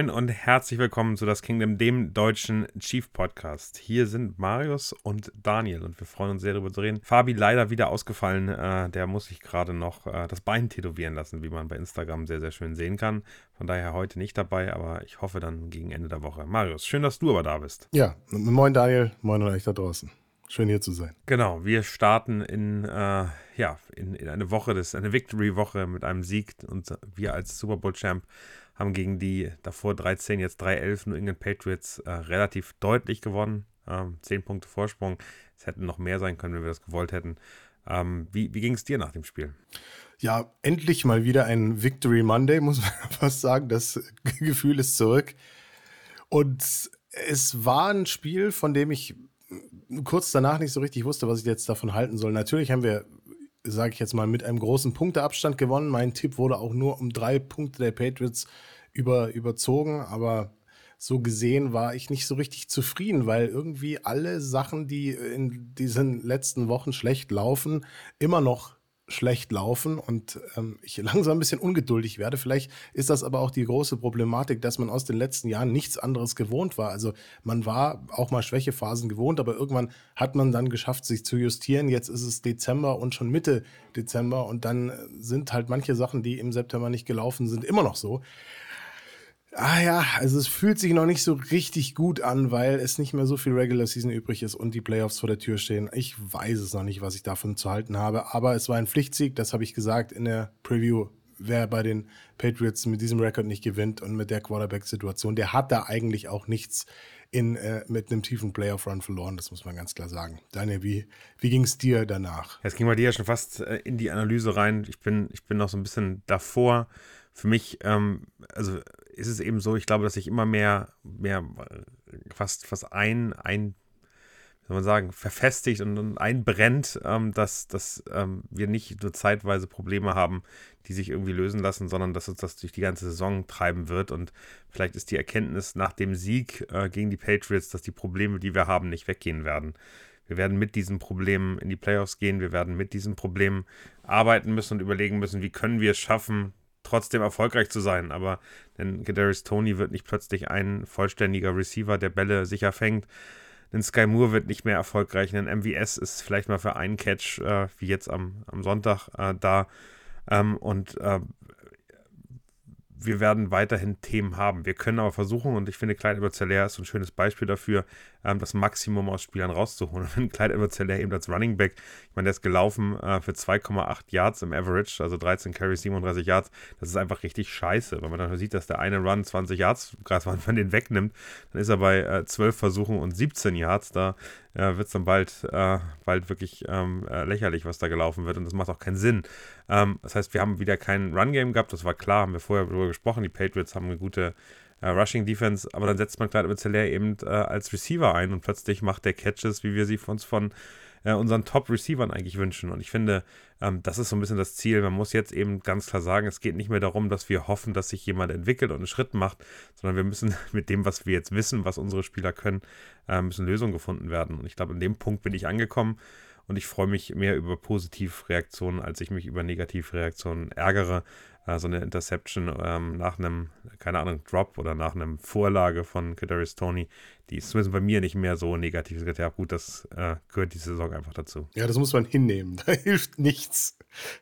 Moin, und herzlich willkommen zu Das Kingdom, dem deutschen Chief Podcast. Hier sind Marius und Daniel und wir freuen uns sehr darüber zu reden. Fabi leider wieder ausgefallen. Äh, der muss sich gerade noch äh, das Bein tätowieren lassen, wie man bei Instagram sehr, sehr schön sehen kann. Von daher heute nicht dabei, aber ich hoffe dann gegen Ende der Woche. Marius, schön, dass du aber da bist. Ja, moin Daniel, moin euch da draußen. Schön hier zu sein. Genau, wir starten in, äh, ja, in, in eine Woche, das, eine Victory-Woche mit einem Sieg und wir als Super Bowl-Champ haben gegen die davor 13, jetzt 3-11 New England Patriots äh, relativ deutlich gewonnen. Ähm, 10 Punkte Vorsprung. Es hätten noch mehr sein können, wenn wir das gewollt hätten. Ähm, wie wie ging es dir nach dem Spiel? Ja, endlich mal wieder ein Victory Monday, muss man fast sagen. Das Gefühl ist zurück. Und es war ein Spiel, von dem ich kurz danach nicht so richtig wusste, was ich jetzt davon halten soll. Natürlich haben wir sage ich jetzt mal, mit einem großen Punkteabstand gewonnen. Mein Tipp wurde auch nur um drei Punkte der Patriots über, überzogen, aber so gesehen war ich nicht so richtig zufrieden, weil irgendwie alle Sachen, die in diesen letzten Wochen schlecht laufen, immer noch schlecht laufen und ähm, ich langsam ein bisschen ungeduldig werde. Vielleicht ist das aber auch die große Problematik, dass man aus den letzten Jahren nichts anderes gewohnt war. Also man war auch mal Schwächephasen gewohnt, aber irgendwann hat man dann geschafft, sich zu justieren. Jetzt ist es Dezember und schon Mitte Dezember und dann sind halt manche Sachen, die im September nicht gelaufen sind, immer noch so. Ah ja, also es fühlt sich noch nicht so richtig gut an, weil es nicht mehr so viel Regular Season übrig ist und die Playoffs vor der Tür stehen. Ich weiß es noch nicht, was ich davon zu halten habe, aber es war ein Pflichtsieg, das habe ich gesagt in der Preview. Wer bei den Patriots mit diesem Rekord nicht gewinnt und mit der Quarterback-Situation, der hat da eigentlich auch nichts in, äh, mit einem tiefen Playoff-Run verloren, das muss man ganz klar sagen. Daniel, wie, wie ging es dir danach? Jetzt ging bei dir ja schon fast äh, in die Analyse rein. Ich bin, ich bin noch so ein bisschen davor. Für mich, ähm, also ist es eben so, ich glaube, dass sich immer mehr, mehr fast, fast ein, ein, wie soll man sagen, verfestigt und, und einbrennt, ähm, dass, dass ähm, wir nicht nur zeitweise Probleme haben, die sich irgendwie lösen lassen, sondern dass uns das durch die ganze Saison treiben wird. Und vielleicht ist die Erkenntnis nach dem Sieg äh, gegen die Patriots, dass die Probleme, die wir haben, nicht weggehen werden. Wir werden mit diesen Problemen in die Playoffs gehen. Wir werden mit diesen Problemen arbeiten müssen und überlegen müssen, wie können wir es schaffen, trotzdem erfolgreich zu sein. Aber denn Kadarius Tony wird nicht plötzlich ein vollständiger Receiver, der Bälle sicher fängt. Denn Sky Moore wird nicht mehr erfolgreich. Denn MVS ist vielleicht mal für einen Catch, äh, wie jetzt am, am Sonntag, äh, da. Ähm, und äh, wir werden weiterhin Themen haben. Wir können aber versuchen, und ich finde, Clyde edwards ist ein schönes Beispiel dafür, ähm, das Maximum aus Spielern rauszuholen. Und wenn Clyde edwards eben als Running Back, ich meine, der ist gelaufen äh, für 2,8 Yards im Average, also 13 Carries, 37 Yards, das ist einfach richtig scheiße. Wenn man dann sieht, dass der eine Run 20 Yards, gerade wenn man den wegnimmt, dann ist er bei äh, 12 Versuchen und 17 Yards. Da äh, wird es dann bald, äh, bald wirklich ähm, äh, lächerlich, was da gelaufen wird. Und das macht auch keinen Sinn. Ähm, das heißt, wir haben wieder kein Run-Game gehabt, das war klar, haben wir vorher darüber gesprochen. Die Patriots haben eine gute äh, Rushing Defense, aber dann setzt man Clyde Zeller eben äh, als Receiver ein und plötzlich macht der Catches, wie wir sie von uns von äh, unseren Top-Receivern eigentlich wünschen. Und ich finde, ähm, das ist so ein bisschen das Ziel. Man muss jetzt eben ganz klar sagen, es geht nicht mehr darum, dass wir hoffen, dass sich jemand entwickelt und einen Schritt macht, sondern wir müssen mit dem, was wir jetzt wissen, was unsere Spieler können, äh, müssen Lösungen gefunden werden. Und ich glaube, an dem Punkt bin ich angekommen und ich freue mich mehr über Positivreaktionen, als ich mich über Negativreaktionen ärgere äh, so eine Interception ähm, nach einem, keine Ahnung, Drop oder nach einem Vorlage von Kadarius Tony, die ist zumindest bei mir nicht mehr so negativ. Ich ja gut, das äh, gehört die Saison einfach dazu. Ja, das muss man hinnehmen. Da hilft nichts.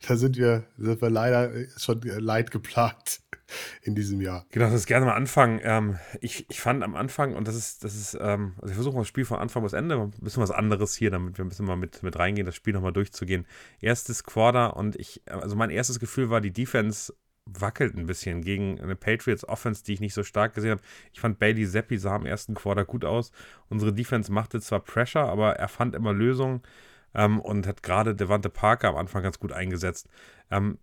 Da sind wir, sind wir leider schon leid geplagt in diesem Jahr. Genau, das ist gerne mal anfangen. Ähm, ich, ich fand am Anfang, und das ist, das ist, ähm, also ich versuche mal das Spiel von Anfang bis Ende, ein bisschen was anderes hier, damit wir ein bisschen mal mit, mit reingehen, das Spiel nochmal durchzugehen. Erstes Quarter und ich, also mein erstes Gefühl war, die Defense wackelt ein bisschen gegen eine Patriots Offense, die ich nicht so stark gesehen habe. Ich fand Bailey Zappi sah im ersten Quarter gut aus. Unsere Defense machte zwar Pressure, aber er fand immer Lösungen ähm, und hat gerade Devante Parker am Anfang ganz gut eingesetzt. Ähm,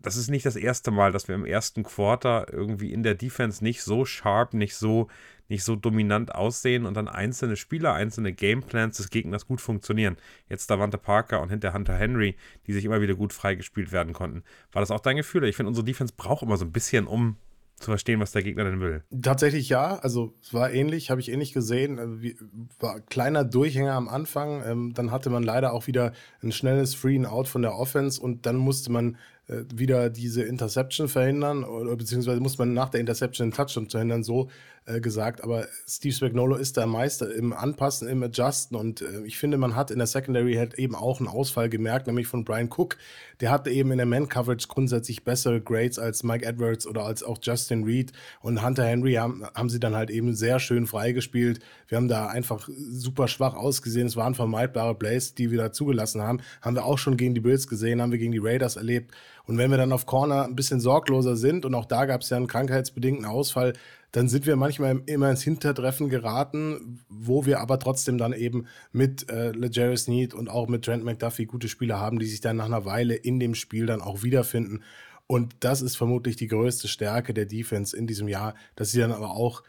das ist nicht das erste Mal, dass wir im ersten Quarter irgendwie in der Defense nicht so sharp, nicht so, nicht so dominant aussehen und dann einzelne Spieler, einzelne Gameplans des Gegners gut funktionieren. Jetzt Davante Parker und hinter Hunter Henry, die sich immer wieder gut freigespielt werden konnten. War das auch dein Gefühl? Ich finde, unsere Defense braucht immer so ein bisschen, um zu verstehen, was der Gegner denn will. Tatsächlich ja, also es war ähnlich, habe ich ähnlich gesehen. Wie, war kleiner Durchhänger am Anfang, ähm, dann hatte man leider auch wieder ein schnelles Free and Out von der Offense und dann musste man äh, wieder diese Interception verhindern, oder beziehungsweise muss man nach der Interception einen Touchdown verhindern, so äh, gesagt. Aber Steve Spagnolo ist der Meister im Anpassen, im Adjusten und äh, ich finde, man hat in der Secondary halt eben auch einen Ausfall gemerkt, nämlich von Brian Cook. Der hatte eben in der Man-Coverage grundsätzlich bessere Grades als Mike Edwards oder als auch Justin Reed und Hunter Henry haben, haben sie dann halt eben sehr schön freigespielt. Wir haben da einfach super schwach ausgesehen. Es waren vermeidbare Plays, die wir da zugelassen haben. Haben wir auch schon gegen die Bills gesehen, haben wir gegen die Raiders erlebt. Und wenn wir dann auf Corner ein bisschen sorgloser sind, und auch da gab es ja einen krankheitsbedingten Ausfall, dann sind wir manchmal immer ins Hintertreffen geraten, wo wir aber trotzdem dann eben mit äh, LeJaris Need und auch mit Trent McDuffie gute Spieler haben, die sich dann nach einer Weile in dem Spiel dann auch wiederfinden. Und das ist vermutlich die größte Stärke der Defense in diesem Jahr, dass sie dann aber auch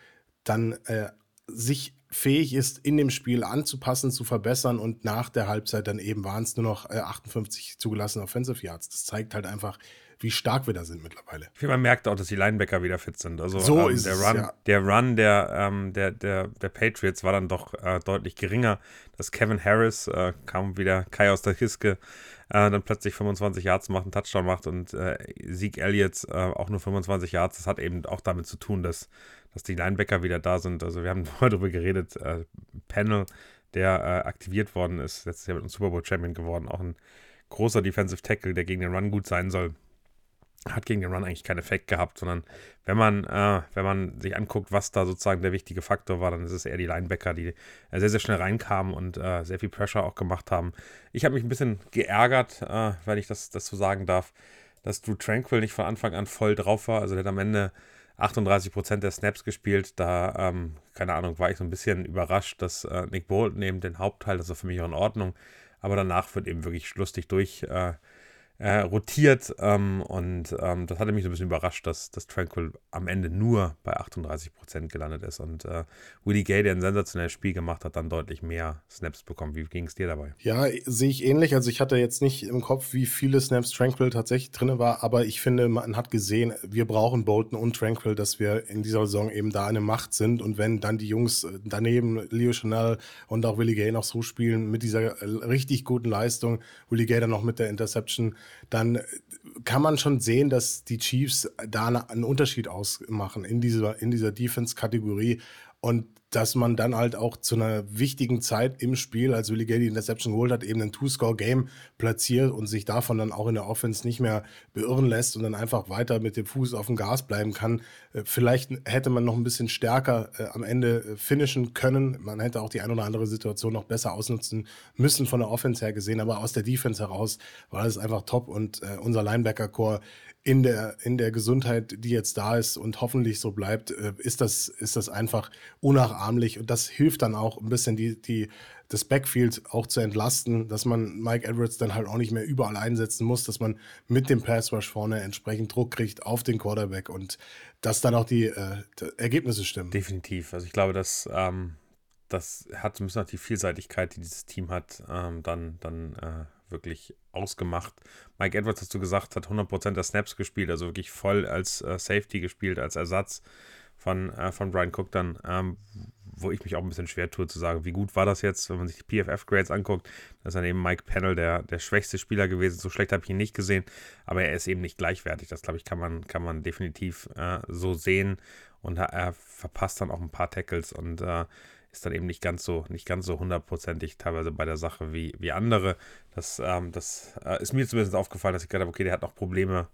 dann äh, sich fähig ist, in dem Spiel anzupassen, zu verbessern und nach der Halbzeit dann eben waren es nur noch äh, 58 zugelassene Offensive Yards. Das zeigt halt einfach, wie stark wir da sind mittlerweile. Man merkt auch, dass die Linebacker wieder fit sind. Also so ähm, ist der es, Run, ja. der Run der, ähm, der, der, der Patriots war dann doch äh, deutlich geringer. Das Kevin Harris äh, kam wieder Kai aus der Kiske, äh, dann plötzlich 25 Yards macht, einen Touchdown macht und äh, Zeke Elliott äh, auch nur 25 Yards. Das hat eben auch damit zu tun, dass dass die Linebacker wieder da sind. Also wir haben vorher darüber geredet, äh, Panel, der äh, aktiviert worden ist, letztes Jahr mit einem Super Bowl Champion geworden, auch ein großer Defensive Tackle, der gegen den Run gut sein soll. Hat gegen den Run eigentlich keinen Effekt gehabt, sondern wenn man, äh, wenn man sich anguckt, was da sozusagen der wichtige Faktor war, dann ist es eher die Linebacker, die äh, sehr, sehr schnell reinkamen und äh, sehr viel Pressure auch gemacht haben. Ich habe mich ein bisschen geärgert, äh, wenn ich das, das so sagen darf, dass Drew Tranquil nicht von Anfang an voll drauf war. Also der hat am Ende 38 Prozent der Snaps gespielt. Da, ähm, keine Ahnung, war ich so ein bisschen überrascht, dass äh, Nick Bolton eben den Hauptteil, das war für mich auch in Ordnung. Aber danach wird eben wirklich lustig durch. Äh, äh, rotiert ähm, und ähm, das hatte mich so ein bisschen überrascht, dass, dass Tranquil am Ende nur bei 38% gelandet ist und äh, Willie Gay, der ein sensationelles Spiel gemacht hat, dann deutlich mehr Snaps bekommen. Wie ging es dir dabei? Ja, sehe ich ähnlich. Also ich hatte jetzt nicht im Kopf, wie viele Snaps Tranquil tatsächlich drin war, aber ich finde, man hat gesehen, wir brauchen Bolton und Tranquil, dass wir in dieser Saison eben da eine Macht sind und wenn dann die Jungs äh, daneben, Leo Chanel und auch Willie Gay noch so spielen mit dieser äh, richtig guten Leistung, Willie Gay dann noch mit der Interception, dann kann man schon sehen, dass die Chiefs da einen Unterschied ausmachen in dieser, in dieser Defense-Kategorie. Und dass man dann halt auch zu einer wichtigen Zeit im Spiel, als Willie Gay die Interception geholt hat, eben ein Two-Score-Game platziert und sich davon dann auch in der Offense nicht mehr beirren lässt und dann einfach weiter mit dem Fuß auf dem Gas bleiben kann. Äh, vielleicht hätte man noch ein bisschen stärker äh, am Ende äh, finishen können. Man hätte auch die ein oder andere Situation noch besser ausnutzen müssen von der Offense her gesehen, aber aus der Defense heraus war das einfach top und äh, unser Linebacker-Core in der, in der Gesundheit, die jetzt da ist und hoffentlich so bleibt, äh, ist, das, ist das einfach unnachahmlich. Und das hilft dann auch ein bisschen, die, die, das Backfield auch zu entlasten, dass man Mike Edwards dann halt auch nicht mehr überall einsetzen muss, dass man mit dem Pass Rush vorne entsprechend Druck kriegt auf den Quarterback und dass dann auch die, äh, die Ergebnisse stimmen. Definitiv. Also ich glaube, dass ähm, das hat bisschen auch die Vielseitigkeit, die dieses Team hat, ähm, dann, dann äh, wirklich ausgemacht. Mike Edwards, hast du gesagt, hat 100% der Snaps gespielt, also wirklich voll als äh, Safety gespielt, als Ersatz von, äh, von Brian Cook dann, ähm, wo ich mich auch ein bisschen schwer tue zu sagen, wie gut war das jetzt, wenn man sich die PFF-Grades anguckt. Das ist dann eben Mike Pennell der, der schwächste Spieler gewesen. So schlecht habe ich ihn nicht gesehen, aber er ist eben nicht gleichwertig. Das, glaube ich, kann man, kann man definitiv äh, so sehen und er verpasst dann auch ein paar Tackles und äh, ist dann eben nicht ganz so, nicht ganz so hundertprozentig teilweise bei der Sache wie, wie andere. Das, ähm, das äh, ist mir zumindest aufgefallen, dass ich gedacht habe, okay, der hat noch Probleme,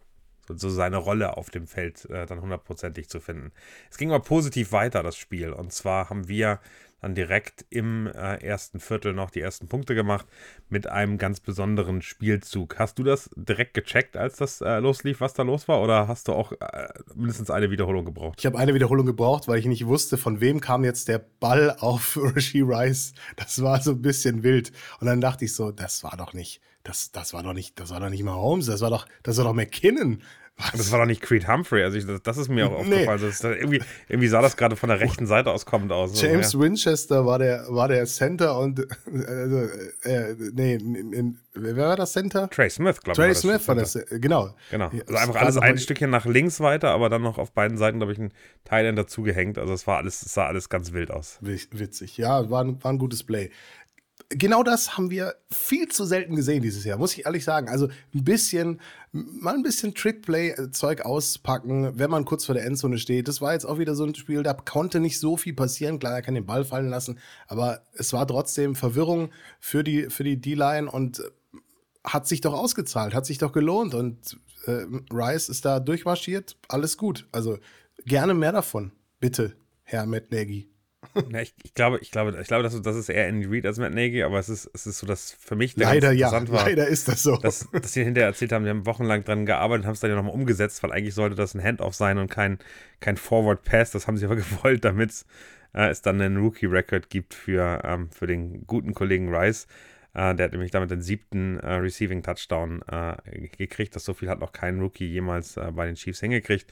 so, so seine Rolle auf dem Feld äh, dann hundertprozentig zu finden. Es ging aber positiv weiter, das Spiel. Und zwar haben wir dann direkt im äh, ersten Viertel noch die ersten Punkte gemacht mit einem ganz besonderen Spielzug. Hast du das direkt gecheckt, als das äh, loslief, was da los war? Oder hast du auch äh, mindestens eine Wiederholung gebraucht? Ich habe eine Wiederholung gebraucht, weil ich nicht wusste, von wem kam jetzt der Ball auf Rashi Rice. Das war so ein bisschen wild. Und dann dachte ich so, das war doch nicht, das, das war doch nicht, das war doch nicht mal Holmes, das war doch, das war doch McKinnon. Was? Das war doch nicht Creed Humphrey. Also ich, das, das, ist mir auch aufgefallen. Nee. Also das, irgendwie, irgendwie, sah das gerade von der rechten Seite aus kommend aus. James ja. Winchester war der, war der Center und also, äh, nee, wer war das Center? Trey Smith, glaube ich. Trey Smith war das, genau. Genau. Also einfach alles ein Stückchen nach links weiter, aber dann noch auf beiden Seiten, glaube ich, ein Teil dazu gehängt. Also es war alles, es sah alles ganz wild aus. Witzig. Ja, war, war ein gutes Play genau das haben wir viel zu selten gesehen dieses Jahr, muss ich ehrlich sagen. Also ein bisschen, mal ein bisschen Trickplay-Zeug auspacken, wenn man kurz vor der Endzone steht. Das war jetzt auch wieder so ein Spiel, da konnte nicht so viel passieren. Klar, er kann den Ball fallen lassen, aber es war trotzdem Verwirrung für die, für die D-Line und hat sich doch ausgezahlt, hat sich doch gelohnt und äh, Rice ist da durchmarschiert. Alles gut. Also gerne mehr davon. Bitte, Herr Matt Nagy. Ja, ich, ich, glaube, ich glaube, ich glaube, das ist eher Andy Reid als Matt Nagy, aber es ist, es ist so, dass für mich leider ja, war, leider ist das so. Dass, dass sie hinterher erzählt haben, wir haben wochenlang dran gearbeitet, haben es dann ja nochmal umgesetzt, weil eigentlich sollte das ein Handoff sein und kein, kein Forward Pass. Das haben sie aber gewollt, damit äh, es dann einen Rookie Record gibt für, ähm, für den guten Kollegen Rice. Äh, der hat nämlich damit den siebten äh, Receiving Touchdown äh, gekriegt. Das so viel hat noch kein Rookie jemals äh, bei den Chiefs hingekriegt.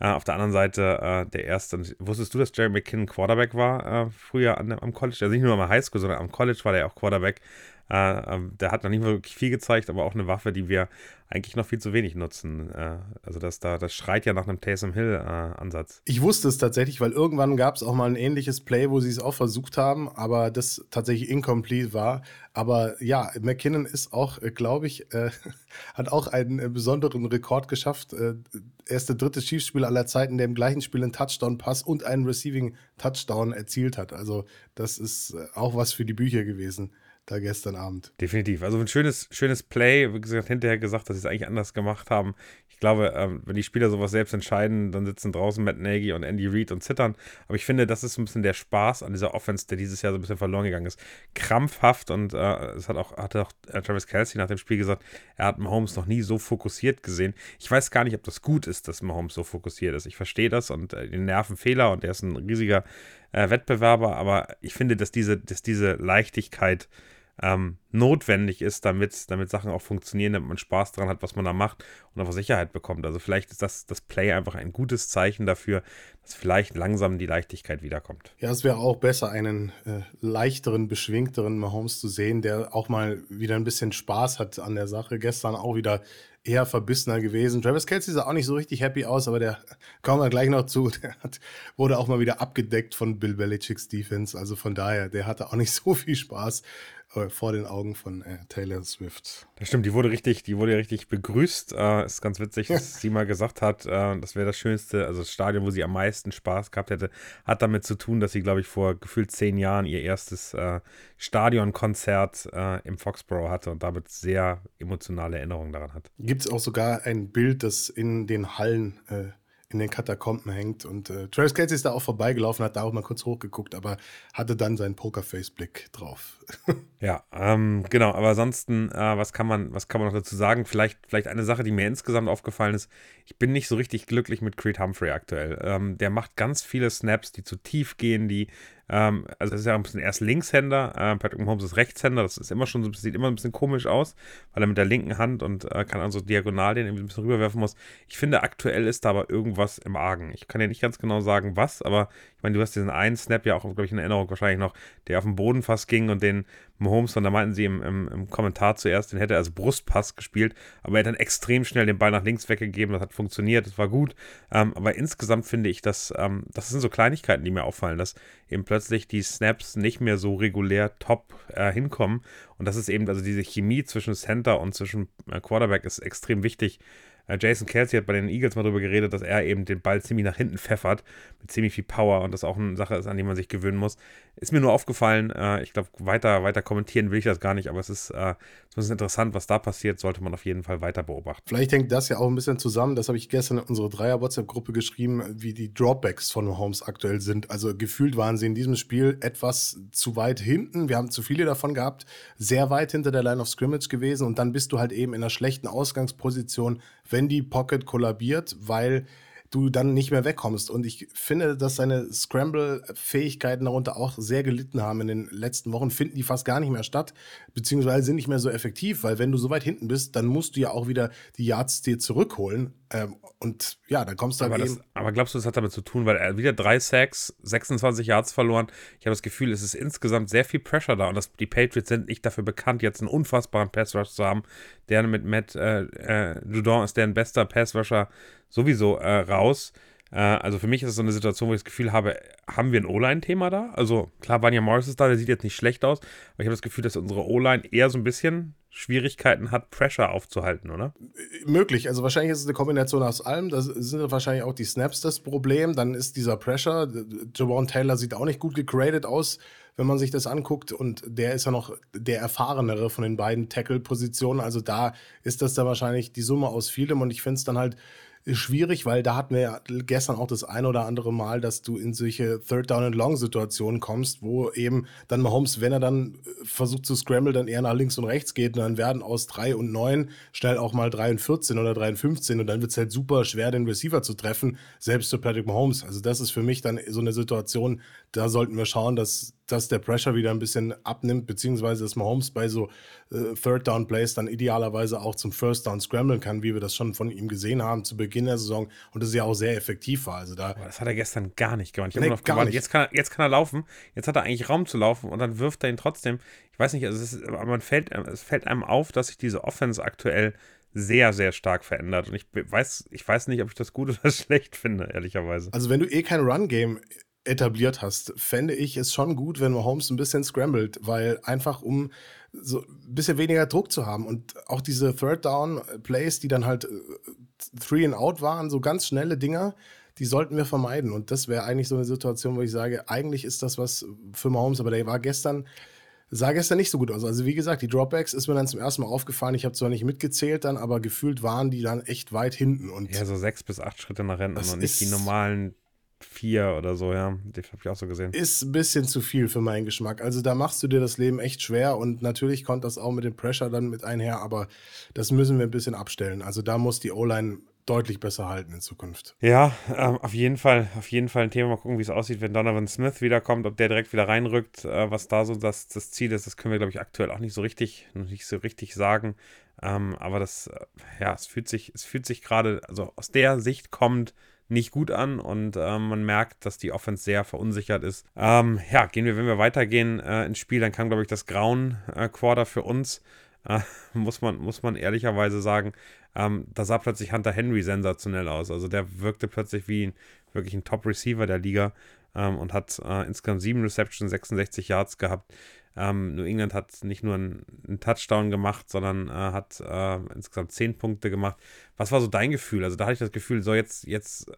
Äh, auf der anderen Seite äh, der erste. Wusstest du, dass Jerry McKinnon Quarterback war äh, früher an, am College? Also nicht nur am Highschool, sondern am College war der auch Quarterback. Äh, ähm, der hat noch nicht wirklich viel gezeigt, aber auch eine Waffe, die wir eigentlich noch viel zu wenig nutzen. Äh, also das, da, das schreit ja nach einem Taysom Hill-Ansatz. Äh, ich wusste es tatsächlich, weil irgendwann gab es auch mal ein ähnliches Play, wo sie es auch versucht haben, aber das tatsächlich incomplete war. Aber ja, McKinnon ist auch, glaube ich, äh, hat auch einen besonderen Rekord geschafft. Äh, er ist der dritte Chiefs-Spieler aller Zeiten, der im gleichen Spiel einen Touchdown-Pass und einen Receiving-Touchdown erzielt hat. Also das ist auch was für die Bücher gewesen da gestern Abend. Definitiv. Also ein schönes, schönes Play. Wie gesagt, hinterher gesagt, dass sie es eigentlich anders gemacht haben. Ich glaube, ähm, wenn die Spieler sowas selbst entscheiden, dann sitzen draußen Matt Nagy und Andy Reid und zittern. Aber ich finde, das ist ein bisschen der Spaß an dieser Offense, der dieses Jahr so ein bisschen verloren gegangen ist. Krampfhaft und äh, es hat auch, hatte auch äh, Travis Kelsey nach dem Spiel gesagt, er hat Mahomes noch nie so fokussiert gesehen. Ich weiß gar nicht, ob das gut ist, dass Mahomes so fokussiert ist. Ich verstehe das und äh, den Nervenfehler und er ist ein riesiger äh, Wettbewerber, aber ich finde, dass diese, dass diese Leichtigkeit ähm, notwendig ist, damit, damit Sachen auch funktionieren, damit man Spaß daran hat, was man da macht und auch Sicherheit bekommt. Also vielleicht ist das, das Play einfach ein gutes Zeichen dafür, dass vielleicht langsam die Leichtigkeit wiederkommt. Ja, es wäre auch besser, einen äh, leichteren, beschwingteren Mahomes zu sehen, der auch mal wieder ein bisschen Spaß hat an der Sache. Gestern auch wieder eher verbissener gewesen. Travis Kelsey sah auch nicht so richtig happy aus, aber der kommen wir gleich noch zu. Der hat, wurde auch mal wieder abgedeckt von Bill Belichicks Defense. Also von daher, der hatte auch nicht so viel Spaß. Äh, vor den Augen von äh, Taylor Swift. Das stimmt, die wurde richtig, die wurde richtig begrüßt. Äh, ist ganz witzig, dass sie mal gesagt hat, äh, das wäre das Schönste, also das Stadion, wo sie am meisten Spaß gehabt hätte, hat damit zu tun, dass sie, glaube ich, vor gefühlt zehn Jahren ihr erstes äh, Stadionkonzert äh, im Foxborough hatte und damit sehr emotionale Erinnerungen daran hat. Gibt es auch sogar ein Bild, das in den Hallen in den Katakomben hängt. Und äh, Travis Kelsey ist da auch vorbeigelaufen, hat da auch mal kurz hochgeguckt, aber hatte dann seinen Pokerface-Blick drauf. ja, ähm, genau. Aber ansonsten, äh, was kann man, was kann man noch dazu sagen? Vielleicht, vielleicht eine Sache, die mir insgesamt aufgefallen ist. Ich bin nicht so richtig glücklich mit Creed Humphrey aktuell. Ähm, der macht ganz viele Snaps, die zu tief gehen, die ähm, also ist ja ein bisschen erst Linkshänder, äh, Patrick Mahomes ist Rechtshänder, das ist immer schon, sieht immer ein bisschen komisch aus, weil er mit der linken Hand und äh, kann also diagonal den irgendwie ein bisschen rüberwerfen muss. Ich finde, aktuell ist da aber irgendwas im Argen. Ich kann ja nicht ganz genau sagen, was, aber ich meine, du hast diesen einen Snap ja auch, glaube ich, in Erinnerung wahrscheinlich noch, der auf den Boden fast ging und den Mahomes, und da meinten sie im, im, im, Kommentar zuerst, den hätte er als Brustpass gespielt, aber er hat dann extrem schnell den Ball nach links weggegeben, das hat funktioniert, das war gut. Ähm, aber insgesamt finde ich, dass ähm, das sind so Kleinigkeiten, die mir auffallen, dass eben plötzlich die Snaps nicht mehr so regulär top äh, hinkommen. Und das ist eben, also diese Chemie zwischen Center und zwischen äh, Quarterback ist extrem wichtig. Äh, Jason Kelsey hat bei den Eagles mal darüber geredet, dass er eben den Ball ziemlich nach hinten pfeffert, mit ziemlich viel Power und das auch eine Sache ist, an die man sich gewöhnen muss. Ist mir nur aufgefallen, äh, ich glaube, weiter, weiter kommentieren will ich das gar nicht, aber es ist äh, interessant, was da passiert, sollte man auf jeden Fall weiter beobachten. Vielleicht hängt das ja auch ein bisschen zusammen, das habe ich gestern in unsere Dreier-WhatsApp-Gruppe geschrieben, wie die Dropbacks von Holmes aktuell sind. Also gefühlt waren sie in diesem Spiel etwas zu weit hinten. Wir haben zu viele davon gehabt, sehr weit hinter der Line of Scrimmage gewesen und dann bist du halt eben in einer schlechten Ausgangsposition, wenn die Pocket kollabiert, weil du dann nicht mehr wegkommst. Und ich finde, dass seine Scramble-Fähigkeiten darunter auch sehr gelitten haben in den letzten Wochen, finden die fast gar nicht mehr statt, beziehungsweise sind nicht mehr so effektiv, weil wenn du so weit hinten bist, dann musst du ja auch wieder die Yards dir zurückholen. Ähm, und ja, dann kommst du aber, halt das, aber glaubst du, das hat damit zu tun, weil er wieder drei Sacks, 26 Yards verloren. Ich habe das Gefühl, es ist insgesamt sehr viel Pressure da und das, die Patriots sind nicht dafür bekannt, jetzt einen unfassbaren Pass-Rush zu haben. Der mit Matt äh, äh, Judon ist deren bester Pass-Rusher sowieso äh, raus. Äh, also für mich ist es so eine Situation, wo ich das Gefühl habe, haben wir ein O-Line-Thema da? Also klar, Vanya Morris ist da, der sieht jetzt nicht schlecht aus, aber ich habe das Gefühl, dass unsere O-Line eher so ein bisschen Schwierigkeiten hat, Pressure aufzuhalten, oder? Möglich. Also wahrscheinlich ist es eine Kombination aus allem. Da sind wahrscheinlich auch die Snaps das Problem. Dann ist dieser Pressure. Javon Taylor sieht auch nicht gut gegradet aus, wenn man sich das anguckt. Und der ist ja noch der erfahrenere von den beiden Tackle-Positionen. Also da ist das dann wahrscheinlich die Summe aus vielem. Und ich finde es dann halt schwierig, weil da hatten wir ja gestern auch das ein oder andere Mal, dass du in solche Third Down and Long Situationen kommst, wo eben dann Mahomes, wenn er dann äh, versucht zu scramble, dann eher nach links und rechts geht und dann werden aus 3 und 9 schnell auch mal 3 und 14 oder 3 und 15 und dann wird es halt super schwer, den Receiver zu treffen, selbst für Patrick Mahomes. Also das ist für mich dann so eine Situation, da sollten wir schauen, dass dass der Pressure wieder ein bisschen abnimmt, beziehungsweise dass Mahomes bei so äh, Third Down Plays dann idealerweise auch zum First Down scramblen kann, wie wir das schon von ihm gesehen haben zu Beginn der Saison und das ja auch sehr effektiv war. Also da das hat er gestern gar nicht gemacht. Ich habe nee, noch gewartet. Jetzt kann, er, jetzt kann er laufen, jetzt hat er eigentlich Raum zu laufen und dann wirft er ihn trotzdem. Ich weiß nicht, also es, ist, man fällt, es fällt einem auf, dass sich diese Offense aktuell sehr, sehr stark verändert. Und ich weiß, ich weiß nicht, ob ich das gut oder schlecht finde, ehrlicherweise. Also, wenn du eh kein Run-Game etabliert hast, fände ich es schon gut, wenn Mahomes ein bisschen scrambled, weil einfach um so ein bisschen weniger Druck zu haben und auch diese Third Down Plays, die dann halt äh, Three and Out waren, so ganz schnelle Dinger, die sollten wir vermeiden und das wäre eigentlich so eine Situation, wo ich sage, eigentlich ist das was für Mahomes, aber der war gestern sah gestern nicht so gut aus. Also wie gesagt, die Dropbacks ist mir dann zum ersten Mal aufgefallen. Ich habe zwar nicht mitgezählt dann, aber gefühlt waren die dann echt weit hinten. Und ja, so sechs bis acht Schritte nach hinten und nicht die normalen vier oder so, ja. Die habe ich auch so gesehen. Ist ein bisschen zu viel für meinen Geschmack. Also da machst du dir das Leben echt schwer und natürlich kommt das auch mit dem Pressure dann mit einher, aber das müssen wir ein bisschen abstellen. Also da muss die O-Line deutlich besser halten in Zukunft. Ja, ähm, auf jeden Fall, auf jeden Fall ein Thema. Mal gucken, wie es aussieht, wenn Donovan Smith wiederkommt, ob der direkt wieder reinrückt, äh, was da so das, das Ziel ist. Das können wir, glaube ich, aktuell auch nicht so richtig, noch nicht so richtig sagen. Ähm, aber das, äh, ja, es fühlt sich, es fühlt sich gerade, also aus der Sicht kommt, nicht gut an und äh, man merkt, dass die Offense sehr verunsichert ist. Ähm, ja, gehen wir, wenn wir weitergehen äh, ins Spiel, dann kam, glaube ich, das grauen äh, Quarter für uns. Äh, muss, man, muss man ehrlicherweise sagen. Ähm, da sah plötzlich Hunter Henry sensationell aus. Also der wirkte plötzlich wie ein, wirklich ein Top-Receiver der Liga ähm, und hat äh, insgesamt sieben Receptions, 66 Yards gehabt. Ähm, New England hat nicht nur einen, Touchdown gemacht, sondern äh, hat äh, insgesamt zehn Punkte gemacht. Was war so dein Gefühl? Also da hatte ich das Gefühl, so jetzt, jetzt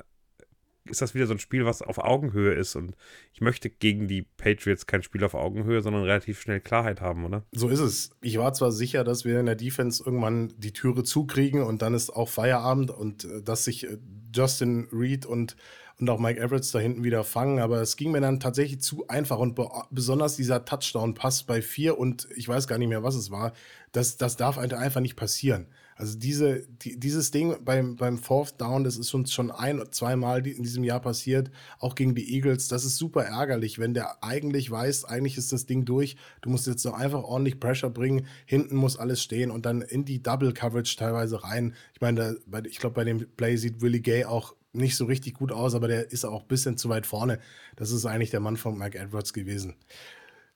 ist das wieder so ein Spiel, was auf Augenhöhe ist. Und ich möchte gegen die Patriots kein Spiel auf Augenhöhe, sondern relativ schnell Klarheit haben, oder? So ist es. Ich war zwar sicher, dass wir in der Defense irgendwann die Türe zukriegen und dann ist auch Feierabend und äh, dass sich äh, Justin Reed und und auch Mike Everett da hinten wieder fangen. Aber es ging mir dann tatsächlich zu einfach und be besonders dieser Touchdown-Pass bei vier und ich weiß gar nicht mehr, was es war. Das, das darf einfach nicht passieren. Also diese, die, dieses Ding beim, beim Fourth Down, das ist uns schon ein, zweimal in diesem Jahr passiert, auch gegen die Eagles. Das ist super ärgerlich, wenn der eigentlich weiß, eigentlich ist das Ding durch. Du musst jetzt noch einfach ordentlich Pressure bringen. Hinten muss alles stehen und dann in die Double Coverage teilweise rein. Ich meine, ich glaube, bei dem Play sieht Willie Gay auch nicht so richtig gut aus, aber der ist auch ein bisschen zu weit vorne. Das ist eigentlich der Mann von Mike Edwards gewesen.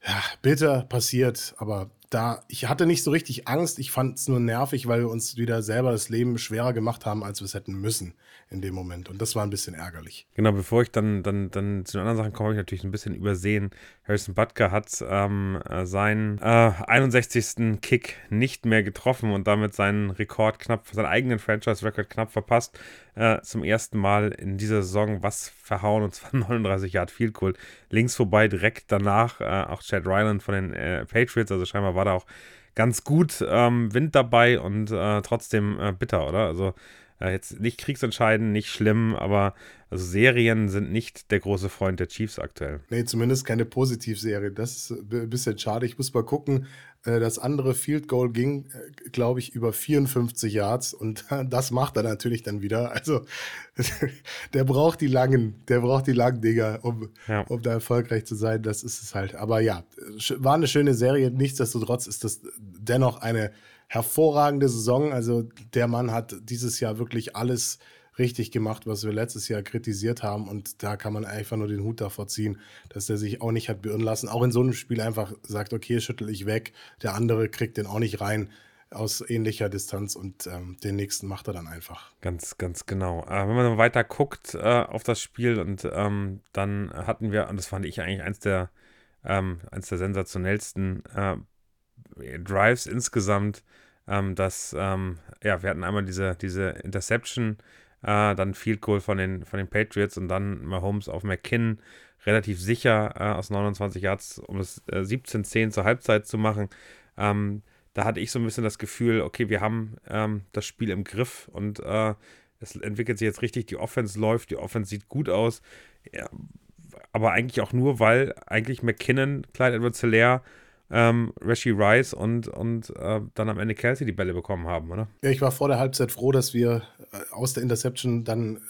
Ja, bitter passiert, aber da, ich hatte nicht so richtig Angst, ich fand es nur nervig, weil wir uns wieder selber das Leben schwerer gemacht haben, als wir es hätten müssen in dem Moment. Und das war ein bisschen ärgerlich. Genau, bevor ich dann, dann, dann zu den anderen Sachen komme, habe ich natürlich ein bisschen übersehen. Harrison Butker hat ähm, äh, seinen äh, 61. Kick nicht mehr getroffen und damit seinen Rekord knapp, seinen eigenen Franchise-Record knapp verpasst. Äh, zum ersten Mal in dieser Saison was verhauen und zwar 39 Yard Field Goal. Links vorbei, direkt danach äh, auch Chad Ryland von den äh, Patriots, also scheinbar war da auch ganz gut ähm, Wind dabei und äh, trotzdem bitter, oder? Also äh, jetzt nicht kriegsentscheidend, nicht schlimm, aber also Serien sind nicht der große Freund der Chiefs aktuell. Nee, zumindest keine Positivserie. Das ist ein bisschen schade. Ich muss mal gucken. Äh, das andere Field Goal ging, äh, glaube ich, über 54 Yards und das macht er natürlich dann wieder. Also der braucht die langen, der braucht die langen Dinger, um, ja. um da erfolgreich zu sein. Das ist es halt. Aber ja, war eine schöne Serie. Nichtsdestotrotz ist das dennoch eine hervorragende Saison. Also der Mann hat dieses Jahr wirklich alles richtig gemacht, was wir letztes Jahr kritisiert haben. Und da kann man einfach nur den Hut davor ziehen, dass er sich auch nicht hat beirren lassen. Auch in so einem Spiel einfach sagt, okay, schüttel ich weg. Der andere kriegt den auch nicht rein. aus ähnlicher Distanz und ähm, den nächsten macht er dann einfach. Ganz, ganz genau. Äh, wenn man weiter guckt äh, auf das Spiel und ähm, dann hatten wir, und das fand ich eigentlich eins der, ähm, eins der sensationellsten äh, Drives insgesamt, ähm, dass, ähm, ja, wir hatten einmal diese, diese Interception, äh, dann Field Goal von den, von den Patriots und dann Mahomes auf McKinnon relativ sicher äh, aus 29 Yards, um es äh, 17-10 zur Halbzeit zu machen. Ähm, da hatte ich so ein bisschen das Gefühl, okay, wir haben ähm, das Spiel im Griff und äh, es entwickelt sich jetzt richtig, die Offense läuft, die Offense sieht gut aus. Ja, aber eigentlich auch nur, weil eigentlich McKinnon, Clyde Edwards Hilaire ähm, Rashi Rice und, und äh, dann am Ende Kelsey die Bälle bekommen haben, oder? Ja, ich war vor der Halbzeit froh, dass wir äh, aus der Interception dann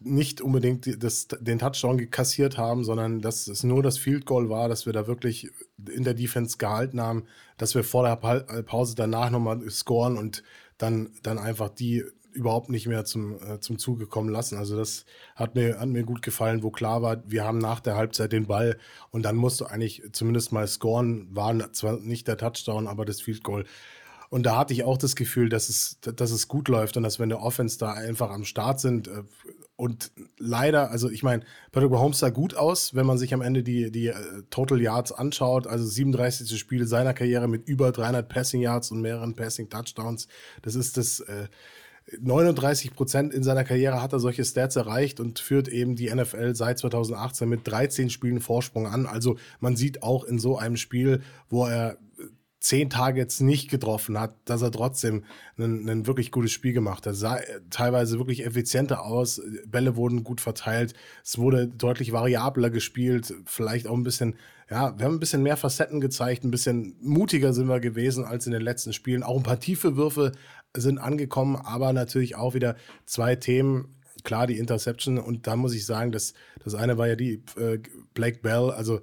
nicht unbedingt das, den Touchdown kassiert haben, sondern dass es nur das Field Goal war, dass wir da wirklich in der Defense gehalten haben, dass wir vor der äh, Pause danach nochmal scoren und dann, dann einfach die überhaupt nicht mehr zum, äh, zum Zuge kommen lassen. Also das hat mir, hat mir gut gefallen, wo klar war, wir haben nach der Halbzeit den Ball und dann musst du eigentlich zumindest mal scoren, war zwar nicht der Touchdown, aber das Field Goal. Und da hatte ich auch das Gefühl, dass es, dass es gut läuft und dass wenn der Offense da einfach am Start sind äh, und leider, also ich meine, Patrick Mahomes sah gut aus, wenn man sich am Ende die, die uh, Total Yards anschaut. Also 37. Spiele seiner Karriere mit über 300 Passing Yards und mehreren Passing Touchdowns. Das ist das äh, 39 Prozent in seiner Karriere hat er solche Stats erreicht und führt eben die NFL seit 2018 mit 13 Spielen Vorsprung an. Also man sieht auch in so einem Spiel, wo er zehn Targets nicht getroffen hat, dass er trotzdem ein, ein wirklich gutes Spiel gemacht hat. Sah teilweise wirklich effizienter aus, Bälle wurden gut verteilt, es wurde deutlich variabler gespielt, vielleicht auch ein bisschen, ja, wir haben ein bisschen mehr Facetten gezeigt, ein bisschen mutiger sind wir gewesen als in den letzten Spielen. Auch ein paar tiefe Würfe sind angekommen, aber natürlich auch wieder zwei Themen. Klar, die Interception und da muss ich sagen, dass das eine war ja die äh, Blake Bell, also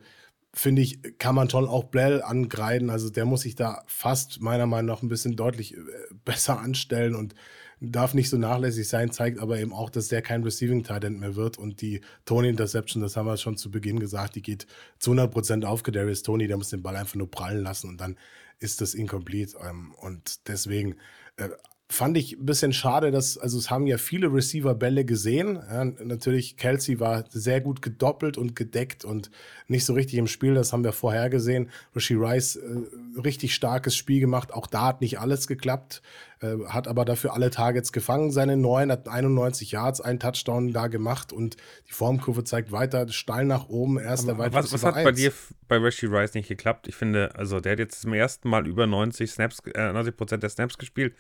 finde ich, kann man schon auch Bell angreiden. Also der muss sich da fast meiner Meinung nach ein bisschen deutlich äh, besser anstellen und darf nicht so nachlässig sein, zeigt aber eben auch, dass der kein Receiving-Talent mehr wird. Und die Tony-Interception, das haben wir schon zu Beginn gesagt, die geht zu 100% auf Kadarius Tony, der muss den Ball einfach nur prallen lassen und dann ist das incomplete. Ähm, und deswegen Euh, fand ich ein bisschen schade, dass, also es haben ja viele Receiver Bälle gesehen. Ja, natürlich, Kelsey war sehr gut gedoppelt und gedeckt und nicht so richtig im Spiel, das haben wir vorher gesehen. Rishi Rice, äh, richtig starkes Spiel gemacht, auch da hat nicht alles geklappt. Äh, hat aber dafür alle Targets gefangen, seine neun, hat 91 Yards, einen Touchdown da gemacht und die Formkurve zeigt weiter steil nach oben. Erst der was, was hat bei dir bei Rashi Rice nicht geklappt? Ich finde, also der hat jetzt zum ersten Mal über 90 Snaps, äh, 90 Prozent der Snaps gespielt.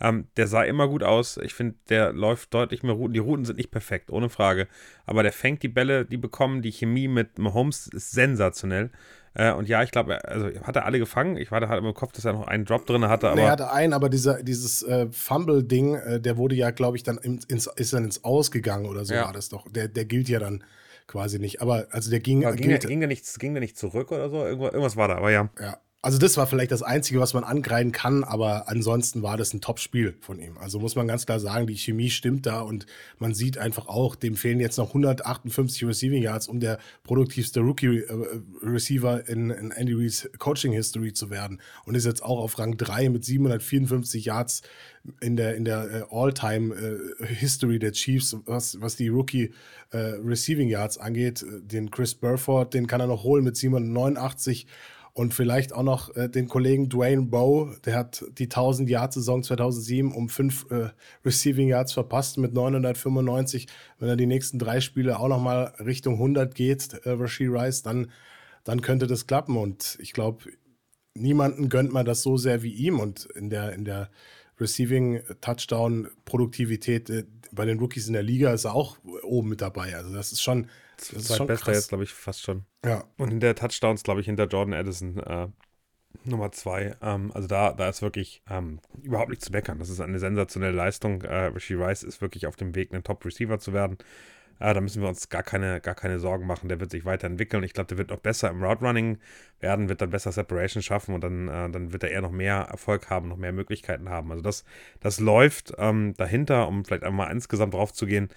Ähm, der sah immer gut aus. Ich finde, der läuft deutlich mehr Routen. Die Routen sind nicht perfekt, ohne Frage. Aber der fängt die Bälle, die bekommen. Die Chemie mit Mahomes ist sensationell. Äh, und ja, ich glaube, also hat er alle gefangen. Ich war da halt im Kopf, dass er noch einen Drop drin hatte. Aber er hatte einen, aber dieser, dieses äh, Fumble-Ding, äh, der wurde ja, glaube ich, dann ins, ist dann ins Ausgegangen oder so ja. war das doch. Der, der gilt ja dann quasi nicht. Aber also der ging. Ja, ging, der, ging, der nicht, ging der nicht zurück oder so? Irgendwas, irgendwas war da, aber ja. Ja. Also das war vielleicht das Einzige, was man angreifen kann, aber ansonsten war das ein Top-Spiel von ihm. Also muss man ganz klar sagen, die Chemie stimmt da und man sieht einfach auch, dem fehlen jetzt noch 158 Receiving Yards, um der produktivste Rookie-Receiver äh, in, in Andy Reid's Coaching-History zu werden und ist jetzt auch auf Rang 3 mit 754 Yards in der, in der äh, All-Time-History äh, der Chiefs, was, was die Rookie-Receiving äh, Yards angeht. Den Chris Burford, den kann er noch holen mit 789 und vielleicht auch noch äh, den Kollegen Dwayne Bowe, der hat die 1000 Yard Saison 2007 um fünf äh, Receiving Yards verpasst mit 995. Wenn er die nächsten drei Spiele auch noch mal Richtung 100 geht, äh, Rasheed Rice, dann, dann könnte das klappen. Und ich glaube, niemanden gönnt man das so sehr wie ihm. Und in der, in der Receiving Touchdown Produktivität äh, bei den Rookies in der Liga ist er auch oben mit dabei. Also das ist schon Zweitbester jetzt, glaube ich, fast schon. Ja. Und in der Touchdowns, glaube ich, hinter Jordan Addison äh, Nummer zwei. Ähm, also da, da ist wirklich ähm, überhaupt nichts zu meckern. Das ist eine sensationelle Leistung. Äh, Rishi Rice ist wirklich auf dem Weg, ein Top-Receiver zu werden. Äh, da müssen wir uns gar keine, gar keine Sorgen machen. Der wird sich weiterentwickeln. Ich glaube, der wird noch besser im Route Running werden, wird dann besser Separation schaffen und dann, äh, dann wird er eher noch mehr Erfolg haben, noch mehr Möglichkeiten haben. Also das, das läuft ähm, dahinter, um vielleicht einmal insgesamt drauf zu gehen.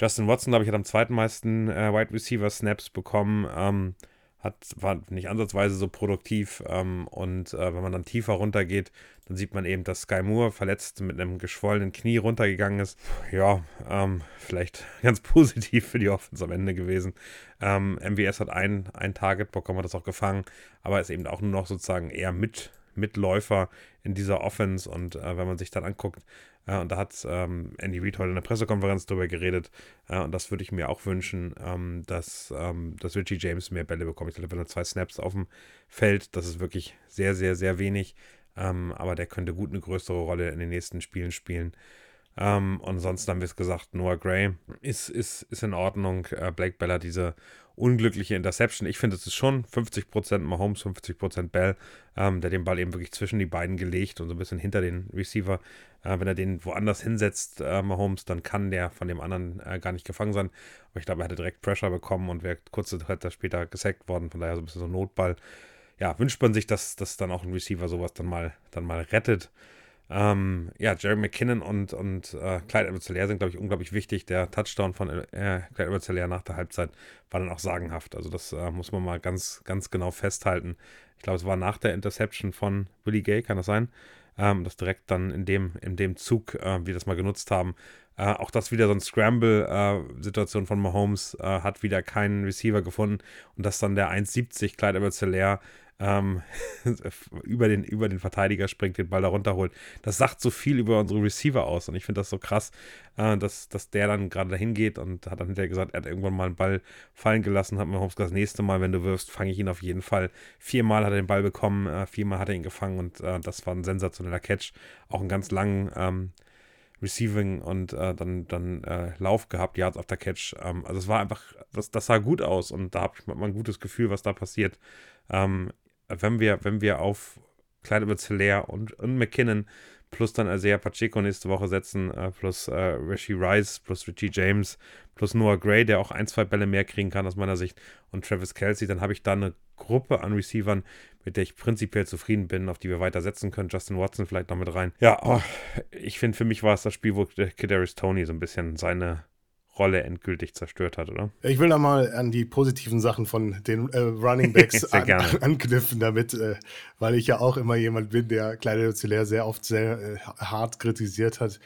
Justin Watson, glaube ich, hat am zweiten meisten äh, Wide Receiver Snaps bekommen. Ähm, hat, war nicht ansatzweise so produktiv. Ähm, und äh, wenn man dann tiefer runtergeht, dann sieht man eben, dass Sky Moore verletzt mit einem geschwollenen Knie runtergegangen ist. Ja, ähm, vielleicht ganz positiv für die Offense am Ende gewesen. Ähm, MWS hat ein, ein Target bekommen, hat das auch gefangen, aber ist eben auch nur noch sozusagen eher mit, Mitläufer in dieser Offense. Und äh, wenn man sich dann anguckt, ja, und da hat ähm, Andy Reid heute in der Pressekonferenz darüber geredet. Ja, und das würde ich mir auch wünschen, ähm, dass, ähm, dass Richie James mehr Bälle bekommt. Ich glaube, wenn er zwei Snaps auf dem Feld, das ist wirklich sehr, sehr, sehr wenig. Ähm, aber der könnte gut eine größere Rolle in den nächsten Spielen spielen. Ähm, und sonst haben wir es gesagt, Noah Gray ist, ist, ist in Ordnung. Äh, Blake Bell diese unglückliche Interception. Ich finde, es ist schon 50% Mahomes, 50% Bell, ähm, der den Ball eben wirklich zwischen die beiden gelegt und so ein bisschen hinter den Receiver. Äh, wenn er den woanders hinsetzt, äh, Mahomes, dann kann der von dem anderen äh, gar nicht gefangen sein. Aber ich glaube, er hätte direkt Pressure bekommen und wäre kurze Zeit später gesackt worden. Von daher so ein bisschen so ein Notball. Ja, wünscht man sich, dass, dass dann auch ein Receiver sowas dann mal, dann mal rettet. Ähm, ja, Jerry McKinnon und, und äh, Clyde edwards sind, glaube ich, unglaublich wichtig. Der Touchdown von äh, Clyde edwards nach der Halbzeit war dann auch sagenhaft. Also das äh, muss man mal ganz, ganz genau festhalten. Ich glaube, es war nach der Interception von Willie Gay, kann das sein? Ähm, das direkt dann in dem, in dem Zug, äh, wie das mal genutzt haben. Äh, auch das wieder so ein Scramble-Situation von Mahomes, äh, hat wieder keinen Receiver gefunden und dass dann der 1,70 Clyde edwards ähm, über, den, über den Verteidiger springt, den Ball da runterholt. Das sagt so viel über unsere Receiver aus und ich finde das so krass, äh, dass, dass der dann gerade dahin geht und hat dann hinterher gesagt, er hat irgendwann mal einen Ball fallen gelassen, hat mir gesagt, das nächste Mal, wenn du wirfst, fange ich ihn auf jeden Fall. Viermal hat er den Ball bekommen, äh, viermal hat er ihn gefangen und äh, das war ein sensationeller Catch. Auch einen ganz langen ähm, Receiving und äh, dann, dann äh, Lauf gehabt, Yards after Catch. Ähm, also es war einfach, das, das sah gut aus und da habe ich mal ein gutes Gefühl, was da passiert. Ähm, wenn wir, wenn wir auf Clyde Hilaire und, und McKinnon plus dann Isaiah Pacheco nächste Woche setzen, äh, plus äh, Rishi Rice, plus Richie James, plus Noah Gray, der auch ein, zwei Bälle mehr kriegen kann aus meiner Sicht, und Travis Kelsey, dann habe ich da eine Gruppe an Receivern, mit der ich prinzipiell zufrieden bin, auf die wir weiter setzen können. Justin Watson vielleicht noch mit rein. Ja, oh, ich finde, für mich war es das Spiel, wo Kadarius Tony so ein bisschen seine Rolle endgültig zerstört hat, oder? Ich will nochmal an die positiven Sachen von den äh, Running Backs an, anknüpfen damit, äh, weil ich ja auch immer jemand bin, der Kleine Zellär sehr oft sehr äh, hart kritisiert hat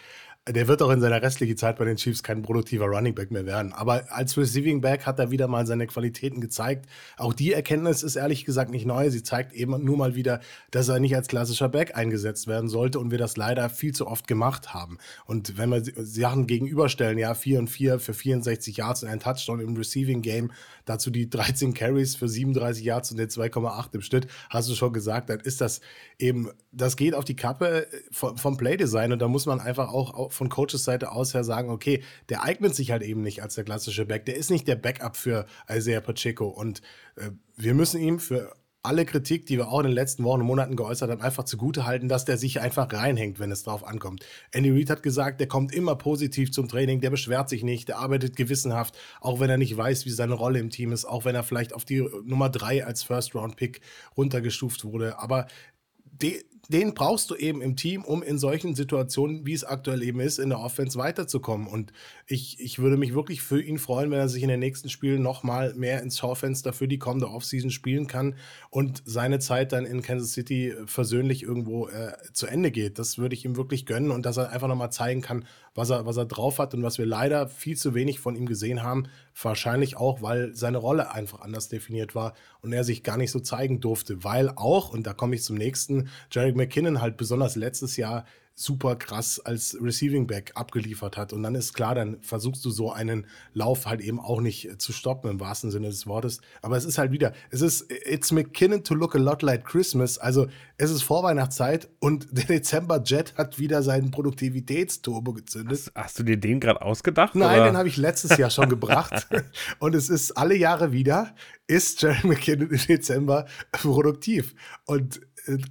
der wird auch in seiner restlichen Zeit bei den Chiefs kein produktiver Running Back mehr werden. Aber als Receiving Back hat er wieder mal seine Qualitäten gezeigt. Auch die Erkenntnis ist ehrlich gesagt nicht neu. Sie zeigt eben nur mal wieder, dass er nicht als klassischer Back eingesetzt werden sollte und wir das leider viel zu oft gemacht haben. Und wenn wir Sachen gegenüberstellen, ja, 4 und 4 für 64 Yards und ein Touchdown im Receiving Game, dazu die 13 Carries für 37 Yards und den 2,8 im Schnitt, hast du schon gesagt, dann ist das eben, das geht auf die Kappe vom, vom Playdesign. Und da muss man einfach auch von Coaches Seite aus her sagen, okay, der eignet sich halt eben nicht als der klassische Back, der ist nicht der Backup für Isaiah Pacheco. Und äh, wir müssen ihm für alle Kritik, die wir auch in den letzten Wochen und Monaten geäußert haben, einfach zugute halten, dass der sich einfach reinhängt, wenn es drauf ankommt. Andy Reid hat gesagt, der kommt immer positiv zum Training, der beschwert sich nicht, der arbeitet gewissenhaft, auch wenn er nicht weiß, wie seine Rolle im Team ist, auch wenn er vielleicht auf die Nummer drei als First-Round-Pick runtergestuft wurde. Aber de den brauchst du eben im Team, um in solchen Situationen, wie es aktuell eben ist, in der Offense weiterzukommen. Und ich, ich würde mich wirklich für ihn freuen, wenn er sich in den nächsten Spielen nochmal mehr ins Schaufenster für die kommende Offseason spielen kann und seine Zeit dann in Kansas City versöhnlich irgendwo äh, zu Ende geht. Das würde ich ihm wirklich gönnen und dass er einfach nochmal zeigen kann, was er, was er drauf hat und was wir leider viel zu wenig von ihm gesehen haben. Wahrscheinlich auch, weil seine Rolle einfach anders definiert war und er sich gar nicht so zeigen durfte. Weil auch, und da komme ich zum nächsten, Jerry McKinnon halt besonders letztes Jahr super krass als Receiving Back abgeliefert hat. Und dann ist klar, dann versuchst du so einen Lauf halt eben auch nicht äh, zu stoppen im wahrsten Sinne des Wortes. Aber es ist halt wieder, es ist, it's McKinnon to look a lot like Christmas. Also es ist Vorweihnachtszeit und der Dezember Jet hat wieder seinen Produktivitätsturbo gezündet. Hast, hast du dir den gerade ausgedacht? Nein, oder? den habe ich letztes Jahr schon gebracht. und es ist alle Jahre wieder, ist Jerry McKinnon im Dezember produktiv. Und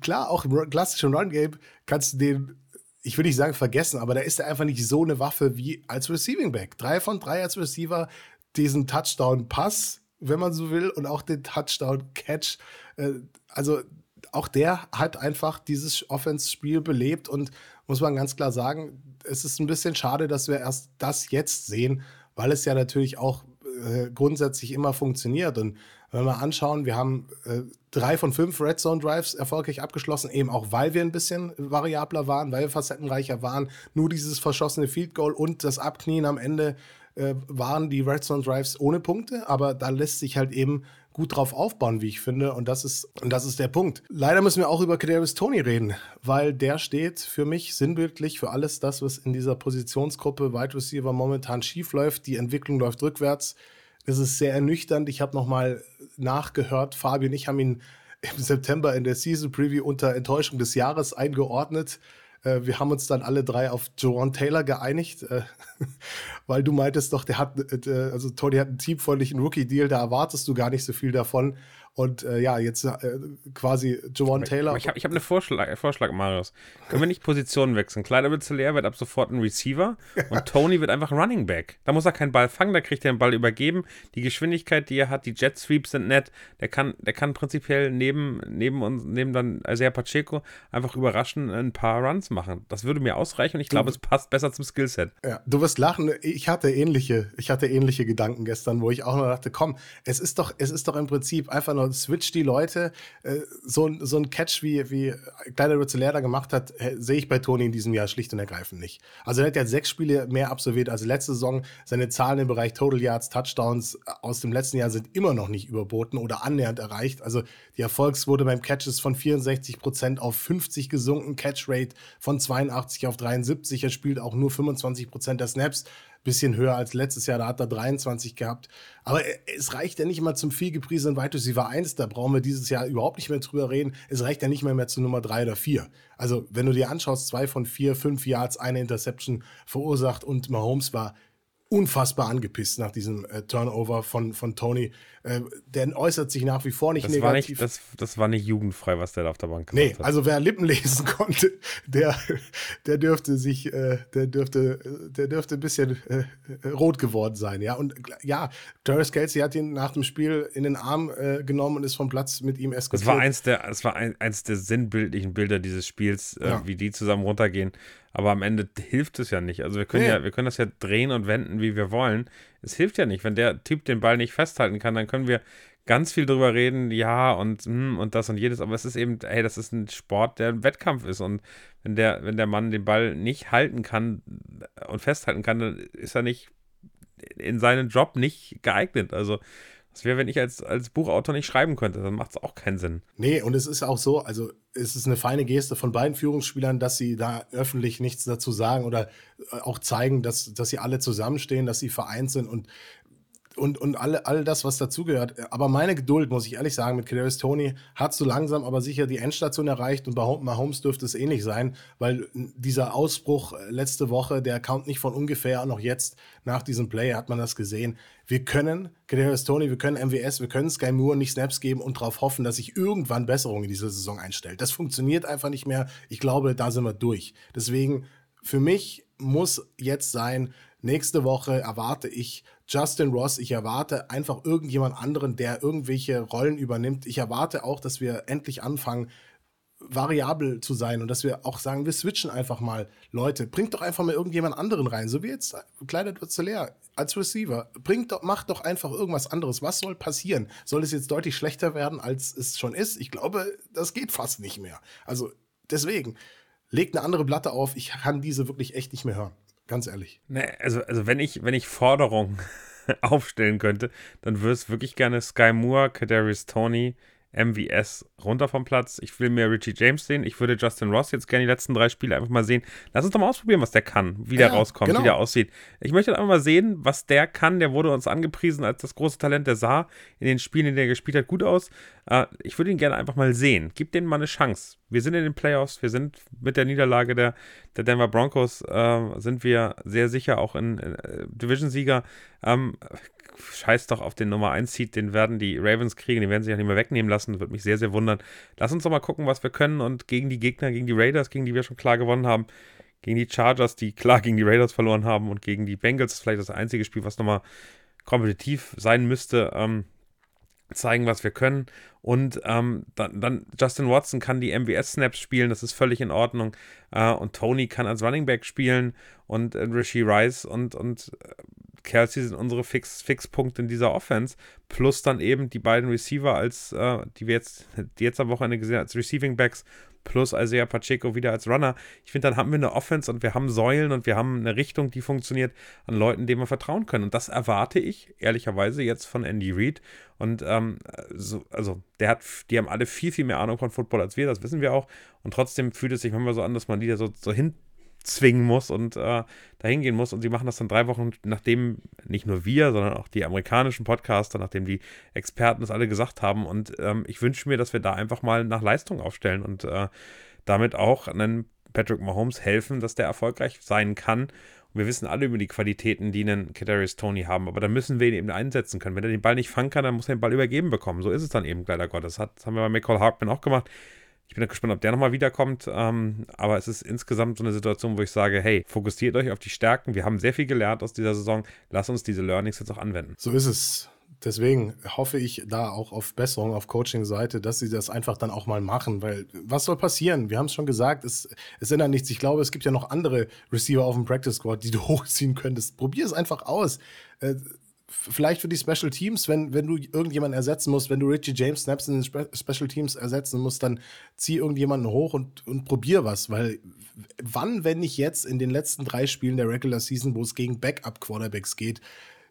klar, auch im klassischen Run-Game kannst du den ich will nicht sagen vergessen, aber da ist er einfach nicht so eine Waffe wie als Receiving Back. Drei von drei als Receiver, diesen Touchdown-Pass, wenn man so will, und auch den Touchdown-Catch. Äh, also auch der hat einfach dieses Offense-Spiel belebt und muss man ganz klar sagen, es ist ein bisschen schade, dass wir erst das jetzt sehen, weil es ja natürlich auch äh, grundsätzlich immer funktioniert. Und wenn wir anschauen, wir haben äh, drei von fünf Red Zone Drives erfolgreich abgeschlossen, eben auch weil wir ein bisschen variabler waren, weil wir facettenreicher waren. Nur dieses verschossene Field Goal und das Abknien am Ende äh, waren die Red Zone Drives ohne Punkte, aber da lässt sich halt eben gut drauf aufbauen, wie ich finde. Und das ist, und das ist der Punkt. Leider müssen wir auch über Kadarius Tony reden, weil der steht für mich sinnbildlich für alles das, was in dieser Positionsgruppe Wide Receiver momentan schief läuft. Die Entwicklung läuft rückwärts. Es ist sehr ernüchternd. Ich habe nochmal nachgehört. Fabi und ich haben ihn im September in der Season Preview unter Enttäuschung des Jahres eingeordnet. Äh, wir haben uns dann alle drei auf Joan Taylor geeinigt, äh, weil du meintest doch, der hat, äh, also Tony hat einen teamfreundlichen Rookie-Deal, da erwartest du gar nicht so viel davon. Und äh, ja, jetzt äh, quasi Jawan Taylor. Ich habe ich hab einen Vorschlag, äh, Vorschlag, Marius. Können wir nicht Positionen wechseln? Kleider wird leer, wird ab sofort ein Receiver und Tony wird einfach Running Back. Da muss er keinen Ball fangen, da kriegt er den Ball übergeben. Die Geschwindigkeit, die er hat, die Jet Sweeps sind nett. Der kann, der kann prinzipiell neben, neben uns, neben dann Isaiah Pacheco einfach überraschend ein paar Runs machen. Das würde mir ausreichen und ich glaube, es passt besser zum Skillset. Ja, du wirst lachen. Ich hatte ähnliche, ich hatte ähnliche Gedanken gestern, wo ich auch nur dachte, komm, es ist doch, es ist doch im Prinzip einfach nur switch die Leute. Äh, so, so ein Catch, wie, wie Kleider Rizzelera gemacht hat, äh, sehe ich bei Toni in diesem Jahr schlicht und ergreifend nicht. Also er hat ja sechs Spiele mehr absolviert als letzte Saison. Seine Zahlen im Bereich Total Yards, Touchdowns aus dem letzten Jahr sind immer noch nicht überboten oder annähernd erreicht. Also die Erfolgsquote beim Catch ist von 64 Prozent auf 50 gesunken, Catch Rate von 82 auf 73. Er spielt auch nur 25 Prozent der Snaps bisschen höher als letztes Jahr, da hat er 23 gehabt. Aber es reicht ja nicht mal zum viel gepriesenen Wide Receiver 1, da brauchen wir dieses Jahr überhaupt nicht mehr drüber reden. Es reicht ja nicht mehr, mehr zu Nummer 3 oder 4. Also, wenn du dir anschaust, zwei von vier, fünf Yards, eine Interception verursacht und Mahomes war unfassbar angepisst nach diesem äh, Turnover von, von Tony. Äh, der äußert sich nach wie vor nicht das negativ. War nicht, das, das war nicht jugendfrei, was der da auf der Bank gemacht nee, hat. also wer Lippen lesen konnte, der, der dürfte sich, äh, der dürfte, der dürfte ein bisschen äh, rot geworden sein, ja. Und ja, Travis Kelsey hat ihn nach dem Spiel in den Arm äh, genommen und ist vom Platz mit ihm eskortiert. Das war eins der, das war ein, eins der sinnbildlichen Bilder dieses Spiels, äh, ja. wie die zusammen runtergehen. Aber am Ende hilft es ja nicht. Also wir können nee. ja, wir können das ja drehen und wenden, wie wir wollen. Es hilft ja nicht. Wenn der Typ den Ball nicht festhalten kann, dann können wir ganz viel drüber reden, ja, und, hm, und das und jedes, aber es ist eben, hey, das ist ein Sport, der ein Wettkampf ist. Und wenn der, wenn der Mann den Ball nicht halten kann und festhalten kann, dann ist er nicht in seinen Job nicht geeignet. Also das wäre, wenn ich als, als Buchautor nicht schreiben könnte, dann macht es auch keinen Sinn. Nee, und es ist auch so, also es ist eine feine Geste von beiden Führungsspielern, dass sie da öffentlich nichts dazu sagen oder äh, auch zeigen, dass, dass sie alle zusammenstehen, dass sie vereint sind und und, und alle, all das, was dazugehört. Aber meine Geduld, muss ich ehrlich sagen, mit Kadarius Tony hat so langsam aber sicher die Endstation erreicht und bei Mahomes dürfte es ähnlich sein, weil dieser Ausbruch äh, letzte Woche, der kommt nicht von ungefähr, noch jetzt nach diesem Play hat man das gesehen. Wir können Kadarius Tony, wir können MWS, wir können Sky Moore nicht Snaps geben und darauf hoffen, dass sich irgendwann Besserung in dieser Saison einstellt. Das funktioniert einfach nicht mehr. Ich glaube, da sind wir durch. Deswegen, für mich muss jetzt sein, nächste Woche erwarte ich Justin Ross. Ich erwarte einfach irgendjemand anderen, der irgendwelche Rollen übernimmt. Ich erwarte auch, dass wir endlich anfangen, variabel zu sein und dass wir auch sagen, wir switchen einfach mal. Leute, bringt doch einfach mal irgendjemand anderen rein, so wie jetzt wird zu leer als Receiver. Bringt doch, macht doch einfach irgendwas anderes. Was soll passieren? Soll es jetzt deutlich schlechter werden, als es schon ist? Ich glaube, das geht fast nicht mehr. Also deswegen, legt eine andere Platte auf. Ich kann diese wirklich echt nicht mehr hören. Ganz ehrlich. Nee, also, also wenn ich, wenn ich Forderungen aufstellen könnte, dann würde es wirklich gerne Sky Moore, Kadarius Tony, MVS runter vom Platz. Ich will mehr Richie James sehen. Ich würde Justin Ross jetzt gerne die letzten drei Spiele einfach mal sehen. Lass uns doch mal ausprobieren, was der kann, wie der rauskommt, genau. wie der aussieht. Ich möchte einfach mal sehen, was der kann. Der wurde uns angepriesen als das große Talent. Der sah in den Spielen, in denen er gespielt hat, gut aus. Äh, ich würde ihn gerne einfach mal sehen. Gib denen mal eine Chance. Wir sind in den Playoffs. Wir sind mit der Niederlage der, der Denver Broncos, äh, sind wir sehr sicher auch in, in äh, Division-Sieger. Ähm, scheiß doch auf den Nummer 1 Seed, den werden die Ravens kriegen, den werden sie ja nicht mehr wegnehmen lassen, würde mich sehr, sehr wundern. Lass uns doch mal gucken, was wir können und gegen die Gegner, gegen die Raiders, gegen die wir schon klar gewonnen haben, gegen die Chargers, die klar gegen die Raiders verloren haben und gegen die Bengals, vielleicht das einzige Spiel, was nochmal kompetitiv sein müsste, ähm, zeigen, was wir können. Und ähm, dann, dann, Justin Watson kann die MBS-Snaps spielen, das ist völlig in Ordnung. Äh, und Tony kann als Running Back spielen und äh, Rishi Rice und, und äh, Kelsey sind unsere Fix, Fixpunkte in dieser Offense, plus dann eben die beiden Receiver als, äh, die wir jetzt, die jetzt am Wochenende gesehen haben, als Receiving Backs, plus Isaiah Pacheco wieder als Runner. Ich finde, dann haben wir eine Offense und wir haben Säulen und wir haben eine Richtung, die funktioniert, an Leuten, denen wir vertrauen können. Und das erwarte ich, ehrlicherweise, jetzt von Andy Reid. Und ähm, so, also, der hat, die haben alle viel, viel mehr Ahnung von Football als wir, das wissen wir auch. Und trotzdem fühlt es sich manchmal so an, dass man die da so, so hin zwingen muss und äh, dahin gehen muss. Und sie machen das dann drei Wochen, nachdem nicht nur wir, sondern auch die amerikanischen Podcaster, nachdem die Experten das alle gesagt haben. Und ähm, ich wünsche mir, dass wir da einfach mal nach Leistung aufstellen und äh, damit auch einen Patrick Mahomes helfen, dass der erfolgreich sein kann. Und wir wissen alle über die Qualitäten, die einen Kadarius Tony haben, aber da müssen wir ihn eben einsetzen können. Wenn er den Ball nicht fangen kann, dann muss er den Ball übergeben bekommen. So ist es dann eben, leider Gottes. Das haben wir bei Michael Hartman auch gemacht. Ich bin gespannt, ob der nochmal wiederkommt. Ähm, aber es ist insgesamt so eine Situation, wo ich sage, hey, fokussiert euch auf die Stärken. Wir haben sehr viel gelernt aus dieser Saison. Lass uns diese Learnings jetzt auch anwenden. So ist es. Deswegen hoffe ich da auch auf Besserung auf Coaching-Seite, dass sie das einfach dann auch mal machen, weil was soll passieren? Wir haben es schon gesagt, es, es ändert nichts. Ich glaube, es gibt ja noch andere Receiver auf dem Practice Squad, die du hochziehen könntest. Probier es einfach aus. Vielleicht für die Special Teams, wenn, wenn du irgendjemanden ersetzen musst, wenn du Richie James Snaps in den Spe Special Teams ersetzen musst, dann zieh irgendjemanden hoch und, und probier was, weil wann, wenn nicht jetzt in den letzten drei Spielen der Regular Season, wo es gegen Backup-Quarterbacks geht,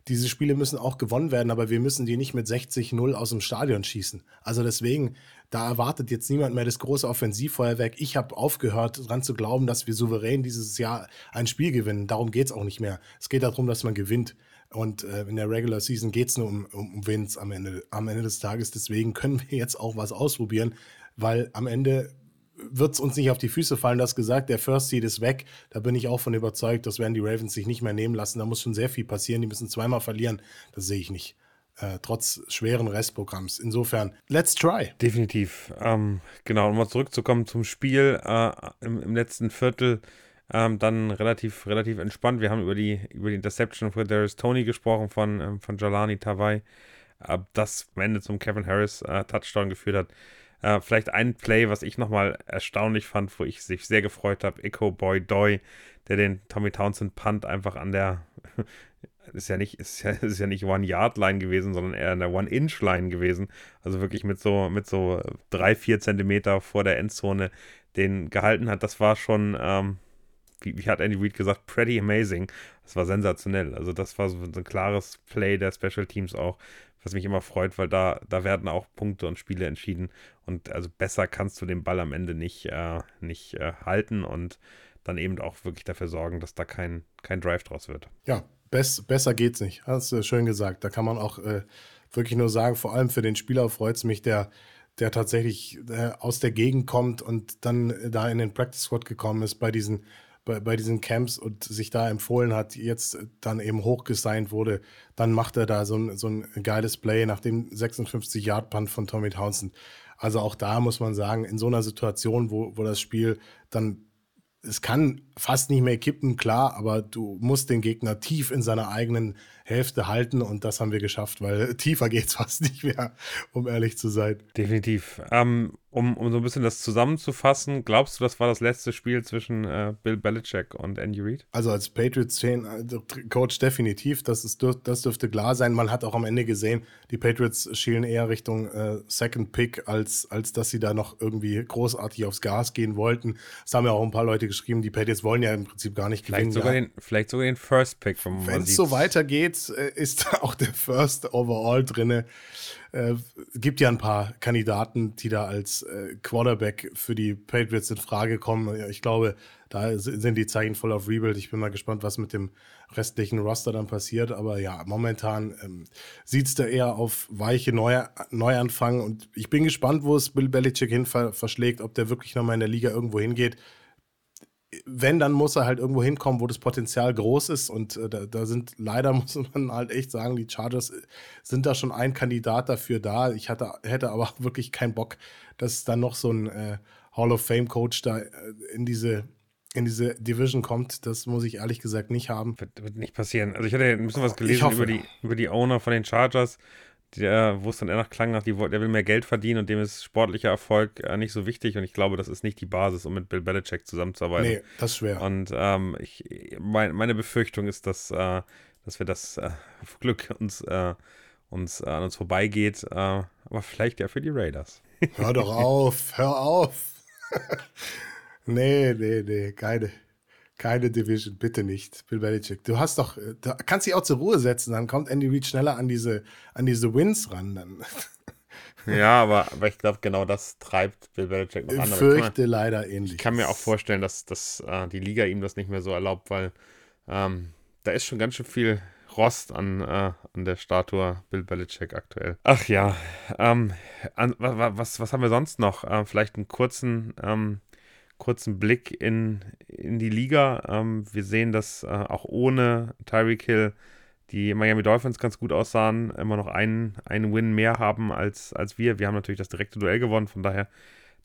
diese Spiele müssen auch gewonnen werden, aber wir müssen die nicht mit 60-0 aus dem Stadion schießen. Also deswegen, da erwartet jetzt niemand mehr das große Offensivfeuerwerk. Ich habe aufgehört, daran zu glauben, dass wir souverän dieses Jahr ein Spiel gewinnen. Darum geht es auch nicht mehr. Es geht darum, dass man gewinnt. Und äh, in der Regular Season geht es nur um, um, um Wins am Ende, am Ende des Tages. Deswegen können wir jetzt auch was ausprobieren, weil am Ende wird es uns nicht auf die Füße fallen. Das gesagt, der First Seed ist weg. Da bin ich auch von überzeugt, das werden die Ravens sich nicht mehr nehmen lassen. Da muss schon sehr viel passieren. Die müssen zweimal verlieren. Das sehe ich nicht. Äh, trotz schweren Restprogramms. Insofern, let's try. Definitiv. Ähm, genau, um mal zurückzukommen zum Spiel äh, im, im letzten Viertel ähm, dann relativ, relativ entspannt. Wir haben über die, über die Interception von Darius Tony gesprochen, von, ähm, von Jalani Tawai, äh, das am Ende zum Kevin Harris äh, Touchdown geführt hat. Äh, vielleicht ein Play, was ich nochmal erstaunlich fand, wo ich sich sehr gefreut habe, Echo Boy Doy, der den Tommy Townsend Punt einfach an der ist ja nicht, ist ja, ist ja nicht One-Yard-Line gewesen, sondern eher eine One-Inch-Line gewesen. Also wirklich mit so, mit so drei, vier Zentimeter vor der Endzone den gehalten hat. Das war schon, ähm, wie, wie, hat Andy Reid gesagt, pretty amazing. Das war sensationell. Also das war so ein klares Play der Special Teams auch, was mich immer freut, weil da, da werden auch Punkte und Spiele entschieden. Und also besser kannst du den Ball am Ende nicht, äh, nicht äh, halten und dann eben auch wirklich dafür sorgen, dass da kein, kein Drive draus wird. Ja, best, besser geht's nicht. Hast du schön gesagt. Da kann man auch äh, wirklich nur sagen, vor allem für den Spieler freut es mich, der der tatsächlich äh, aus der Gegend kommt und dann äh, da in den Practice Squad gekommen ist bei diesen bei, bei diesen Camps und sich da empfohlen hat, jetzt dann eben hochgesigned wurde, dann macht er da so ein, so ein geiles Play nach dem 56-Yard-Punt von Tommy Townsend. Also auch da muss man sagen, in so einer Situation, wo, wo das Spiel dann es kann fast nicht mehr kippen, klar, aber du musst den Gegner tief in seiner eigenen Hälfte halten und das haben wir geschafft, weil tiefer geht es fast nicht mehr, um ehrlich zu sein. Definitiv. Ähm, um, um so ein bisschen das zusammenzufassen, glaubst du, das war das letzte Spiel zwischen äh, Bill Belichick und Andy Reid? Also als Patriots-Coach definitiv, das, ist, das dürfte klar sein. Man hat auch am Ende gesehen, die Patriots schielen eher Richtung äh, Second Pick, als, als dass sie da noch irgendwie großartig aufs Gas gehen wollten. Es haben ja auch ein paar Leute geschrieben, die Patriots wollen ja im Prinzip gar nicht vielleicht gewinnen. Sogar ja. den, vielleicht sogar den First Pick. Wenn es so weitergeht, äh, ist auch der First Overall drinne. Äh, gibt ja ein paar Kandidaten, die da als äh, Quarterback für die Patriots in Frage kommen. Ich glaube, da sind die Zeichen voll auf Rebuild. Ich bin mal gespannt, was mit dem restlichen Roster dann passiert. Aber ja, momentan ähm, sieht es da eher auf weiche Neu Neuanfang. Und ich bin gespannt, wo es Bill Belichick hin ver verschlägt, ob der wirklich nochmal in der Liga irgendwo hingeht wenn, dann muss er halt irgendwo hinkommen, wo das Potenzial groß ist. Und äh, da, da, sind leider, muss man halt echt sagen, die Chargers äh, sind da schon ein Kandidat dafür da. Ich hatte, hätte aber wirklich keinen Bock, dass dann noch so ein äh, Hall of Fame Coach da äh, in diese in diese Division kommt, das muss ich ehrlich gesagt nicht haben. Wird, wird nicht passieren. Also ich hatte ein bisschen was gelesen über die, über die Owner von den Chargers der, wo es dann eher nach klang, nach, die, der will mehr Geld verdienen und dem ist sportlicher Erfolg äh, nicht so wichtig. Und ich glaube, das ist nicht die Basis, um mit Bill Belichick zusammenzuarbeiten. Nee, das ist schwer. Und ähm, ich, mein, meine Befürchtung ist, dass, äh, dass wir das äh, Glück uns, äh, uns äh, an uns vorbeigeht. Äh, aber vielleicht ja für die Raiders. Hör doch auf, hör auf. nee, nee, nee, keine, keine Division, bitte nicht, Bill Belichick. Du hast doch, du kannst dich auch zur Ruhe setzen, dann kommt Andy Reid schneller an diese, an diese Wins ran. Dann. Ja, aber, aber ich glaube, genau das treibt Bill Belichick noch Ich an. fürchte leider ähnlich. Ich kann mir auch vorstellen, dass, dass äh, die Liga ihm das nicht mehr so erlaubt, weil ähm, da ist schon ganz schön viel Rost an, äh, an der Statue Bill Belichick aktuell. Ach ja, ähm, an, was, was haben wir sonst noch? Äh, vielleicht einen kurzen, ähm, kurzen Blick in, in die Liga. Ähm, wir sehen, dass äh, auch ohne Tyreek Hill die Miami Dolphins ganz gut aussahen, immer noch einen, einen Win mehr haben als, als wir. Wir haben natürlich das direkte Duell gewonnen, von daher,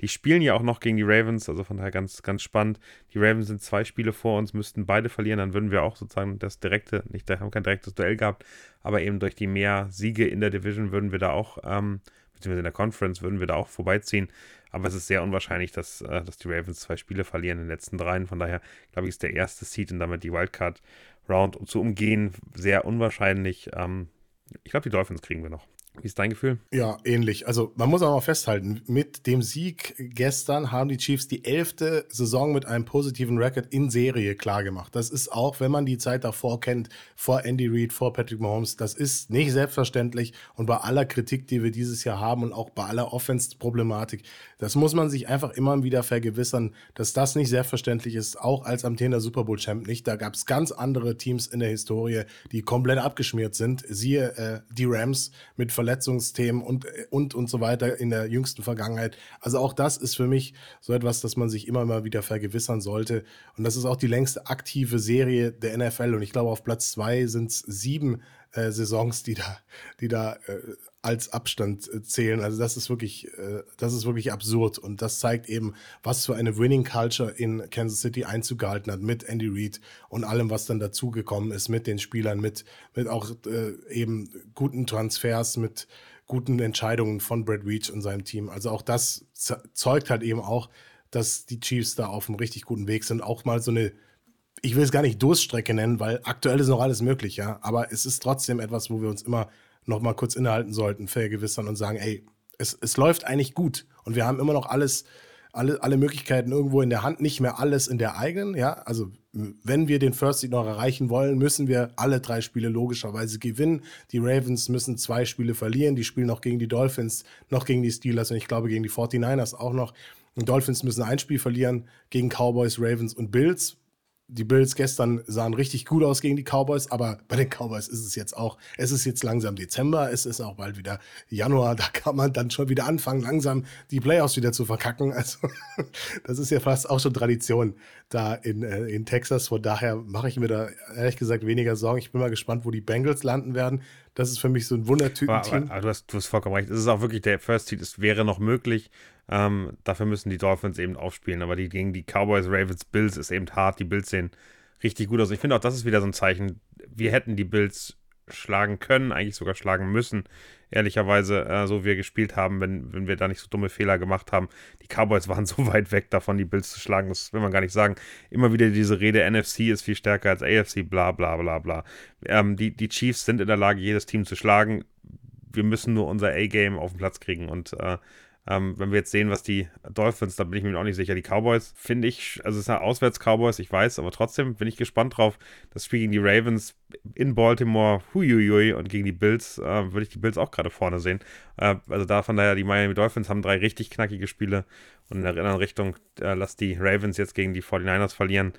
die spielen ja auch noch gegen die Ravens, also von daher ganz, ganz spannend. Die Ravens sind zwei Spiele vor uns, müssten beide verlieren, dann würden wir auch sozusagen das direkte, nicht, haben kein direktes Duell gehabt, aber eben durch die mehr Siege in der Division würden wir da auch, ähm, beziehungsweise in der Conference würden wir da auch vorbeiziehen. Aber es ist sehr unwahrscheinlich, dass, äh, dass die Ravens zwei Spiele verlieren in den letzten dreien. Von daher, glaube ich, ist der erste Seed und damit die Wildcard Round zu umgehen sehr unwahrscheinlich. Ähm, ich glaube, die Dolphins kriegen wir noch. Wie ist dein Gefühl? Ja, ähnlich. Also man muss mal festhalten, mit dem Sieg gestern haben die Chiefs die elfte Saison mit einem positiven Record in Serie klargemacht. Das ist auch, wenn man die Zeit davor kennt, vor Andy Reid, vor Patrick Mahomes, das ist nicht selbstverständlich. Und bei aller Kritik, die wir dieses Jahr haben und auch bei aller Offense-Problematik, das muss man sich einfach immer wieder vergewissern, dass das nicht selbstverständlich ist, auch als amtierender Super Bowl-Champ nicht. Da gab es ganz andere Teams in der Historie, die komplett abgeschmiert sind. Siehe äh, die Rams mit Verletzungen Verletzungsthemen und, und, und so weiter in der jüngsten Vergangenheit. Also auch das ist für mich so etwas, das man sich immer mal wieder vergewissern sollte. Und das ist auch die längste aktive Serie der NFL. Und ich glaube, auf Platz zwei sind es sieben äh, Saisons, die da, die da äh, als Abstand äh, zählen. Also das ist wirklich, äh, das ist wirklich absurd und das zeigt eben, was für eine Winning Culture in Kansas City Einzug gehalten hat mit Andy Reid und allem, was dann dazugekommen ist mit den Spielern, mit, mit auch äh, eben guten Transfers, mit guten Entscheidungen von Brad Reach und seinem Team. Also auch das zeugt halt eben auch, dass die Chiefs da auf einem richtig guten Weg sind. Auch mal so eine ich will es gar nicht Durststrecke nennen, weil aktuell ist noch alles möglich, ja. Aber es ist trotzdem etwas, wo wir uns immer noch mal kurz innehalten sollten, vergewissern und sagen, ey, es, es läuft eigentlich gut und wir haben immer noch alles, alle, alle Möglichkeiten irgendwo in der Hand, nicht mehr alles in der eigenen, ja. Also wenn wir den First Seed noch erreichen wollen, müssen wir alle drei Spiele logischerweise gewinnen. Die Ravens müssen zwei Spiele verlieren, die spielen noch gegen die Dolphins, noch gegen die Steelers und ich glaube gegen die 49ers auch noch. Die Dolphins müssen ein Spiel verlieren gegen Cowboys, Ravens und Bills die Bills gestern sahen richtig gut aus gegen die Cowboys, aber bei den Cowboys ist es jetzt auch, es ist jetzt langsam Dezember, es ist auch bald wieder Januar, da kann man dann schon wieder anfangen, langsam die Playoffs wieder zu verkacken. Also das ist ja fast auch schon Tradition da in, äh, in Texas. Von daher mache ich mir da ehrlich gesagt weniger Sorgen. Ich bin mal gespannt, wo die Bengals landen werden. Das ist für mich so ein aber, du, hast, du hast vollkommen recht. Es ist auch wirklich der First Seed. Es wäre noch möglich. Ähm, dafür müssen die Dolphins eben aufspielen. Aber die gegen die Cowboys, Ravens, Bills ist eben hart. Die Bills sehen richtig gut aus. Ich finde auch, das ist wieder so ein Zeichen. Wir hätten die Bills schlagen können, eigentlich sogar schlagen müssen, ehrlicherweise, äh, so wie wir gespielt haben, wenn, wenn wir da nicht so dumme Fehler gemacht haben. Die Cowboys waren so weit weg davon, die Bills zu schlagen, das will man gar nicht sagen. Immer wieder diese Rede, NFC ist viel stärker als AFC, bla bla bla bla. Ähm, die, die Chiefs sind in der Lage, jedes Team zu schlagen. Wir müssen nur unser A-Game auf den Platz kriegen und äh, ähm, wenn wir jetzt sehen, was die Dolphins, da bin ich mir auch nicht sicher, die Cowboys, finde ich, also es sind Auswärts-Cowboys, ich weiß, aber trotzdem bin ich gespannt drauf. Das Spiel gegen die Ravens in Baltimore, huiuiui, und gegen die Bills äh, würde ich die Bills auch gerade vorne sehen. Äh, also da von daher, die Miami Dolphins haben drei richtig knackige Spiele und in der anderen Richtung, äh, lass die Ravens jetzt gegen die 49ers verlieren.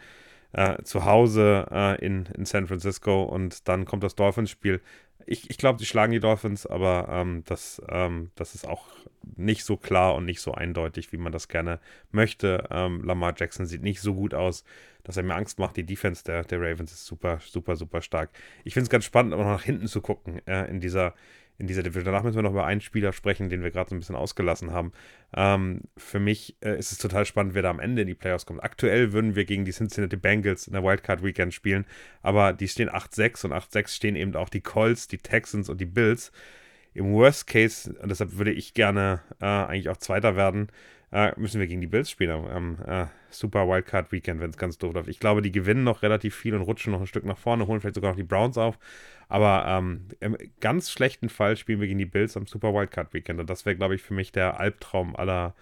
Äh, zu Hause äh, in, in San Francisco und dann kommt das Dolphins-Spiel ich, ich glaube, sie schlagen die Dolphins, aber ähm, das, ähm, das ist auch nicht so klar und nicht so eindeutig, wie man das gerne möchte. Ähm, Lamar Jackson sieht nicht so gut aus, dass er mir Angst macht. Die Defense der, der Ravens ist super, super, super stark. Ich finde es ganz spannend, aber noch nach hinten zu gucken äh, in dieser, in dieser Division. Danach müssen wir noch über einen Spieler sprechen, den wir gerade so ein bisschen ausgelassen haben. Ähm, für mich äh, ist es total spannend, wer da am Ende in die Playoffs kommt. Aktuell würden wir gegen die Cincinnati Bengals in der Wildcard Weekend spielen, aber die stehen 8-6 und 8-6 stehen eben auch die Colts, die Texans und die Bills. Im Worst Case, und deshalb würde ich gerne äh, eigentlich auch Zweiter werden, äh, müssen wir gegen die Bills spielen am äh, Super Wildcard Weekend, wenn es ganz doof läuft. Ich glaube, die gewinnen noch relativ viel und rutschen noch ein Stück nach vorne, holen vielleicht sogar noch die Browns auf. Aber ähm, im ganz schlechten Fall spielen wir gegen die Bills am Super Wildcard Weekend. Und das wäre, glaube ich, für mich der Albtraum aller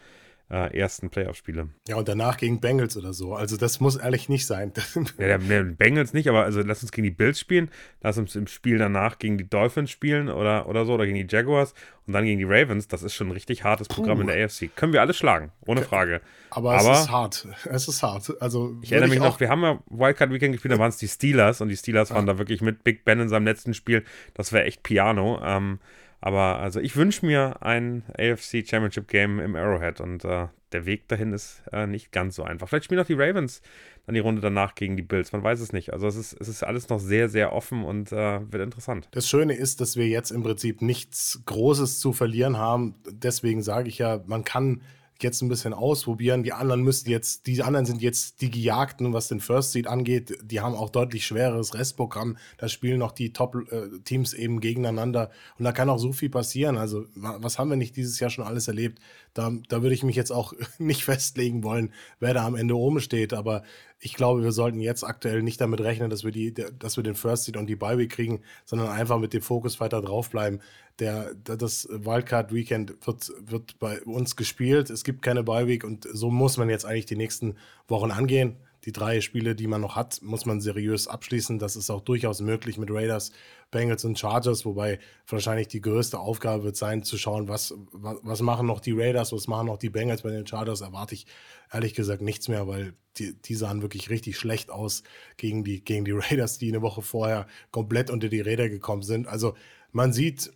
äh, ersten Playoff-Spiele. Ja, und danach gegen Bengals oder so. Also das muss ehrlich nicht sein. ja, der, Bengals nicht, aber also lass uns gegen die Bills spielen, lass uns im Spiel danach gegen die Dolphins spielen oder, oder so, oder gegen die Jaguars und dann gegen die Ravens. Das ist schon ein richtig hartes Programm Puh. in der AFC. Können wir alles schlagen, ohne Frage. Aber, aber es ist hart. Es ist hart. Also ich erinnere mich noch, wir haben ja Wildcard Weekend gespielt, da waren es die Steelers und die Steelers ja. waren da wirklich mit Big Ben in seinem letzten Spiel. Das wäre echt Piano. Ähm, aber also ich wünsche mir ein AFC Championship Game im Arrowhead und äh, der Weg dahin ist äh, nicht ganz so einfach. Vielleicht spielen auch die Ravens dann die Runde danach gegen die Bills. Man weiß es nicht. Also es ist, es ist alles noch sehr, sehr offen und äh, wird interessant. Das Schöne ist, dass wir jetzt im Prinzip nichts Großes zu verlieren haben. Deswegen sage ich ja, man kann jetzt ein bisschen ausprobieren. Die anderen müssen jetzt, die anderen sind jetzt die Gejagten, was den First Seed angeht. Die haben auch deutlich schwereres Restprogramm. Da spielen noch die Top-Teams eben gegeneinander. Und da kann auch so viel passieren. Also, was haben wir nicht dieses Jahr schon alles erlebt? Da, da würde ich mich jetzt auch nicht festlegen wollen, wer da am Ende oben steht. Aber ich glaube, wir sollten jetzt aktuell nicht damit rechnen, dass wir, die, dass wir den First Seed und die Bye kriegen, sondern einfach mit dem Fokus weiter draufbleiben. Der, das Wildcard Weekend wird, wird bei uns gespielt. Es gibt keine Bye Week und so muss man jetzt eigentlich die nächsten Wochen angehen. Die drei Spiele, die man noch hat, muss man seriös abschließen. Das ist auch durchaus möglich mit Raiders, Bengals und Chargers, wobei wahrscheinlich die größte Aufgabe wird sein, zu schauen, was, was, was machen noch die Raiders, was machen noch die Bengals. Bei den Chargers erwarte ich ehrlich gesagt nichts mehr, weil die, die sahen wirklich richtig schlecht aus gegen die, gegen die Raiders, die eine Woche vorher komplett unter die Räder gekommen sind. Also man sieht,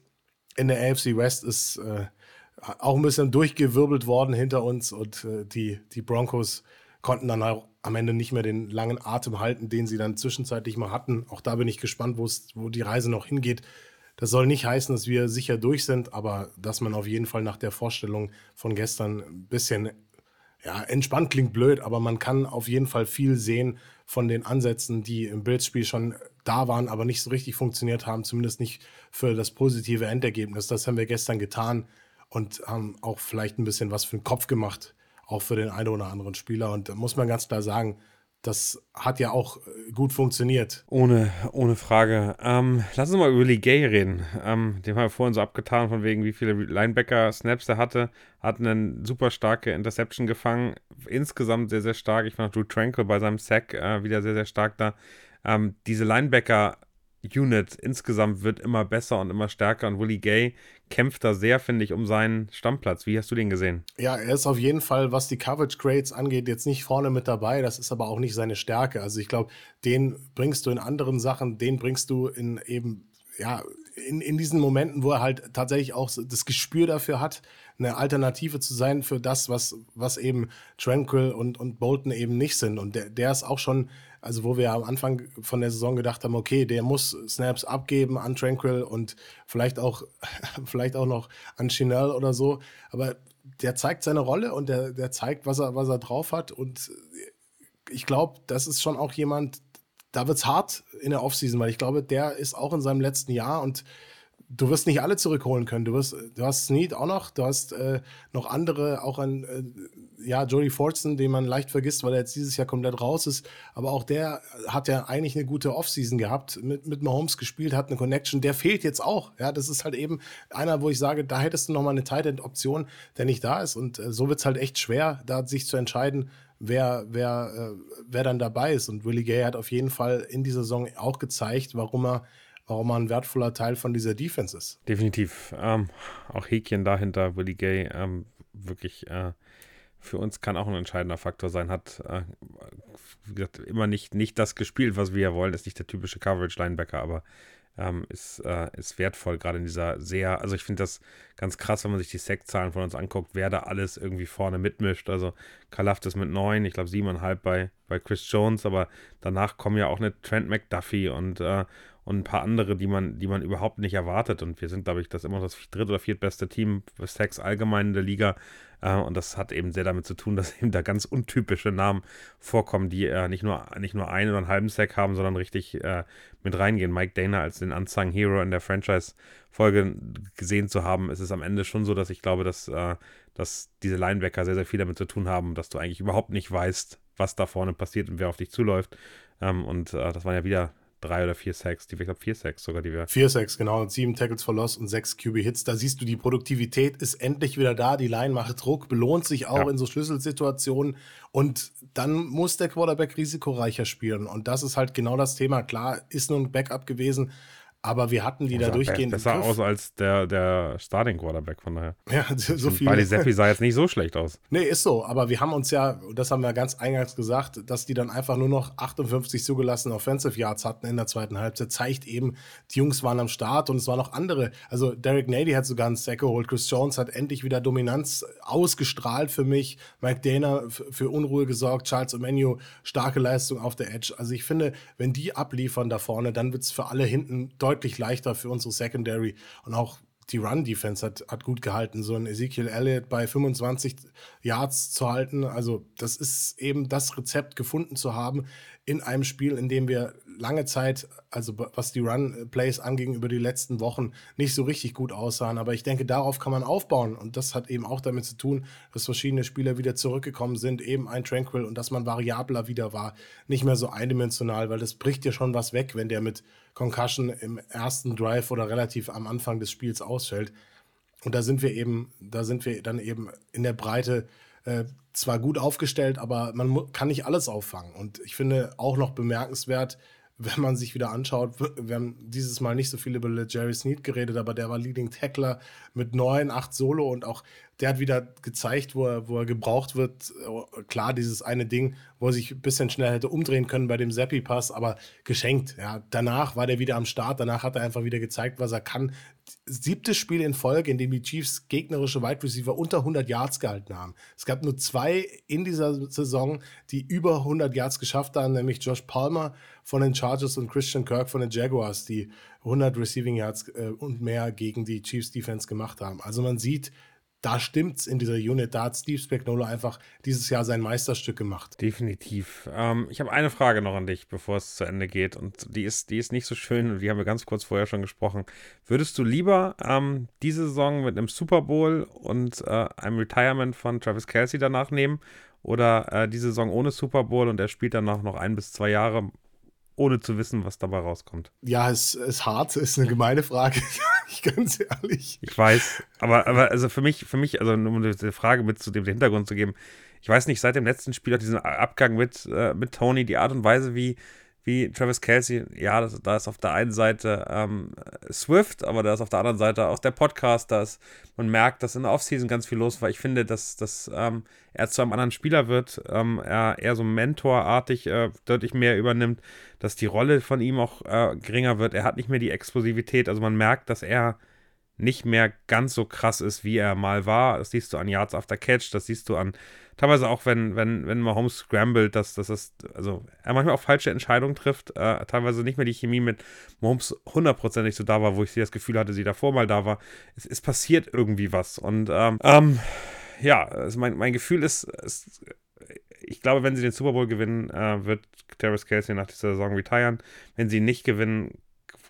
in der AFC West ist äh, auch ein bisschen durchgewirbelt worden hinter uns und äh, die, die Broncos konnten dann auch am Ende nicht mehr den langen Atem halten, den sie dann zwischenzeitlich mal hatten. Auch da bin ich gespannt, wo die Reise noch hingeht. Das soll nicht heißen, dass wir sicher durch sind, aber dass man auf jeden Fall nach der Vorstellung von gestern ein bisschen ja, entspannt klingt blöd, aber man kann auf jeden Fall viel sehen von den Ansätzen, die im Bildspiel schon da waren, aber nicht so richtig funktioniert haben, zumindest nicht für das positive Endergebnis. Das haben wir gestern getan und haben auch vielleicht ein bisschen was für den Kopf gemacht, auch für den einen oder anderen Spieler. Und da muss man ganz klar sagen, das hat ja auch äh, gut funktioniert. Ohne, ohne Frage. Ähm, lass uns mal über Lee Gay reden. Ähm, den haben wir vorhin so abgetan, von wegen, wie viele Linebacker-Snaps er hatte. Hat eine super starke Interception gefangen. Insgesamt sehr, sehr stark. Ich fand Drew Tranquil bei seinem Sack äh, wieder sehr, sehr stark da. Ähm, diese Linebacker- Unit insgesamt wird immer besser und immer stärker und Willie Gay kämpft da sehr, finde ich, um seinen Stammplatz. Wie hast du den gesehen? Ja, er ist auf jeden Fall, was die Coverage Grades angeht, jetzt nicht vorne mit dabei. Das ist aber auch nicht seine Stärke. Also ich glaube, den bringst du in anderen Sachen, den bringst du in eben, ja, in, in diesen Momenten, wo er halt tatsächlich auch das Gespür dafür hat, eine Alternative zu sein für das, was, was eben Tranquil und, und Bolton eben nicht sind. Und der, der ist auch schon, also wo wir am Anfang von der Saison gedacht haben, okay, der muss Snaps abgeben an Tranquil und vielleicht auch, vielleicht auch noch an Chanel oder so. Aber der zeigt seine Rolle und der, der zeigt, was er, was er drauf hat. Und ich glaube, das ist schon auch jemand, da wird es hart in der Offseason, weil ich glaube, der ist auch in seinem letzten Jahr und du wirst nicht alle zurückholen können. Du, wirst, du hast Snead auch noch, du hast äh, noch andere, auch ein, äh, ja, Jody Fortson, den man leicht vergisst, weil er jetzt dieses Jahr komplett raus ist. Aber auch der hat ja eigentlich eine gute Offseason gehabt, mit, mit Mahomes gespielt, hat eine Connection. Der fehlt jetzt auch. Ja, das ist halt eben einer, wo ich sage, da hättest du noch mal eine Tight End Option, der nicht da ist. Und äh, so wird es halt echt schwer, da sich zu entscheiden, wer, wer, äh, wer dann dabei ist. Und Willie Gay hat auf jeden Fall in dieser Saison auch gezeigt, warum er warum er ein wertvoller Teil von dieser Defense ist. Definitiv. Ähm, auch Häkchen dahinter, Willie Gay, ähm, wirklich äh, für uns kann auch ein entscheidender Faktor sein. Hat, äh, wie gesagt, immer nicht, nicht das gespielt, was wir wollen. Ist nicht der typische Coverage-Linebacker, aber ähm, ist, äh, ist wertvoll, gerade in dieser sehr, also ich finde das ganz krass, wenn man sich die Sack-Zahlen von uns anguckt, wer da alles irgendwie vorne mitmischt. Also Kalaft ist mit neun, ich glaube siebeneinhalb bei, bei Chris Jones, aber danach kommen ja auch eine Trent McDuffie und, äh, und ein paar andere, die man, die man überhaupt nicht erwartet. Und wir sind, glaube ich, das immer das dritte oder viertbeste Team für Sex allgemein in der Liga. Äh, und das hat eben sehr damit zu tun, dass eben da ganz untypische Namen vorkommen, die äh, nicht, nur, nicht nur einen oder einen halben Sack haben, sondern richtig äh, mit reingehen. Mike Dana als den Unsung Hero in der Franchise-Folge gesehen zu haben, ist es am Ende schon so, dass ich glaube, dass, dass diese Linebacker sehr, sehr viel damit zu tun haben, dass du eigentlich überhaupt nicht weißt, was da vorne passiert und wer auf dich zuläuft. Ähm, und das waren ja wieder drei oder vier Sacks, die wir, ich glaube, vier Sacks sogar, die wir. Vier Sacks, genau, und sieben Tackles for Loss und sechs QB-Hits. Da siehst du, die Produktivität ist endlich wieder da, die Line macht Druck, belohnt sich auch ja. in so Schlüsselsituationen und dann muss der Quarterback risikoreicher spielen. Und das ist halt genau das Thema. Klar, ist nur ein Backup gewesen, aber wir hatten die da durchgehend. Besser Griff. aus als der, der Starting Quarterback, von daher. Ja, so viel. Beide Seppi sah jetzt nicht so schlecht aus. Nee, ist so. Aber wir haben uns ja, das haben wir ganz eingangs gesagt, dass die dann einfach nur noch 58 zugelassene Offensive Yards hatten in der zweiten Halbzeit. Zeigt eben, die Jungs waren am Start und es waren noch andere. Also Derek Nady hat sogar einen Sack geholt. Chris Jones hat endlich wieder Dominanz ausgestrahlt für mich. Mike Dana für Unruhe gesorgt. Charles Omenu, starke Leistung auf der Edge. Also ich finde, wenn die abliefern da vorne, dann wird es für alle hinten deutlich deutlich leichter für unsere Secondary und auch die Run-Defense hat, hat gut gehalten. So ein Ezekiel Elliott bei 25 Yards zu halten, also das ist eben das Rezept gefunden zu haben in einem Spiel, in dem wir lange Zeit, also was die Run-Plays anging, über die letzten Wochen nicht so richtig gut aussahen. Aber ich denke, darauf kann man aufbauen. Und das hat eben auch damit zu tun, dass verschiedene Spieler wieder zurückgekommen sind, eben ein Tranquil und dass man variabler wieder war, nicht mehr so eindimensional, weil das bricht ja schon was weg, wenn der mit Concussion im ersten Drive oder relativ am Anfang des Spiels ausfällt. Und da sind wir eben, da sind wir dann eben in der Breite äh, zwar gut aufgestellt, aber man kann nicht alles auffangen. Und ich finde auch noch bemerkenswert, wenn man sich wieder anschaut, wir haben dieses Mal nicht so viel über Jerry Sneed geredet, aber der war Leading Tackler mit neun, acht Solo und auch der hat wieder gezeigt, wo er, wo er gebraucht wird. Klar, dieses eine Ding, wo er sich ein bisschen schnell hätte umdrehen können bei dem Seppi-Pass, aber geschenkt. Ja, danach war der wieder am Start, danach hat er einfach wieder gezeigt, was er kann. Siebtes Spiel in Folge, in dem die Chiefs gegnerische Wide Receiver unter 100 Yards gehalten haben. Es gab nur zwei in dieser Saison, die über 100 Yards geschafft haben, nämlich Josh Palmer von den Chargers und Christian Kirk von den Jaguars, die 100 Receiving Yards äh, und mehr gegen die Chiefs Defense gemacht haben. Also man sieht, da stimmt's in dieser Unit. Da hat Steve Spagnuolo einfach dieses Jahr sein Meisterstück gemacht. Definitiv. Ähm, ich habe eine Frage noch an dich, bevor es zu Ende geht. Und die ist, die ist nicht so schön und die haben wir ganz kurz vorher schon gesprochen. Würdest du lieber ähm, diese Saison mit einem Super Bowl und äh, einem Retirement von Travis Kelsey danach nehmen? Oder äh, die Saison ohne Super Bowl und er spielt danach noch ein bis zwei Jahre ohne zu wissen, was dabei rauskommt. Ja, es ist hart, ist eine gemeine Frage, ich ganz ehrlich. Ich weiß, aber, aber also für mich, für mich, also um diese Frage mit zu dem Hintergrund zu geben, ich weiß nicht, seit dem letzten Spiel auch diesen Abgang mit, äh, mit Tony, die Art und Weise, wie, wie Travis Kelsey, ja, das, da ist auf der einen Seite ähm, Swift, aber da ist auf der anderen Seite auch der Podcast, da ist, man merkt, dass in der Offseason ganz viel los war. Ich finde, dass, dass ähm, er zu einem anderen Spieler wird, ähm, er eher so mentorartig äh, deutlich mehr übernimmt, dass die Rolle von ihm auch äh, geringer wird. Er hat nicht mehr die Explosivität, also man merkt, dass er nicht mehr ganz so krass ist, wie er mal war. Das siehst du an Yards after Catch, das siehst du an teilweise auch, wenn, wenn, wenn Mahomes scrambled, dass, es, also er manchmal auch falsche Entscheidungen trifft, äh, teilweise nicht mehr die Chemie mit Mahomes hundertprozentig so da war, wo ich das Gefühl hatte, sie davor mal da war. Es, es passiert irgendwie was. Und ähm, ähm, ja, also mein, mein Gefühl ist, ist, ich glaube, wenn sie den Super Bowl gewinnen, äh, wird Terrace Kelsey nach dieser Saison retiren. Wenn sie nicht gewinnen,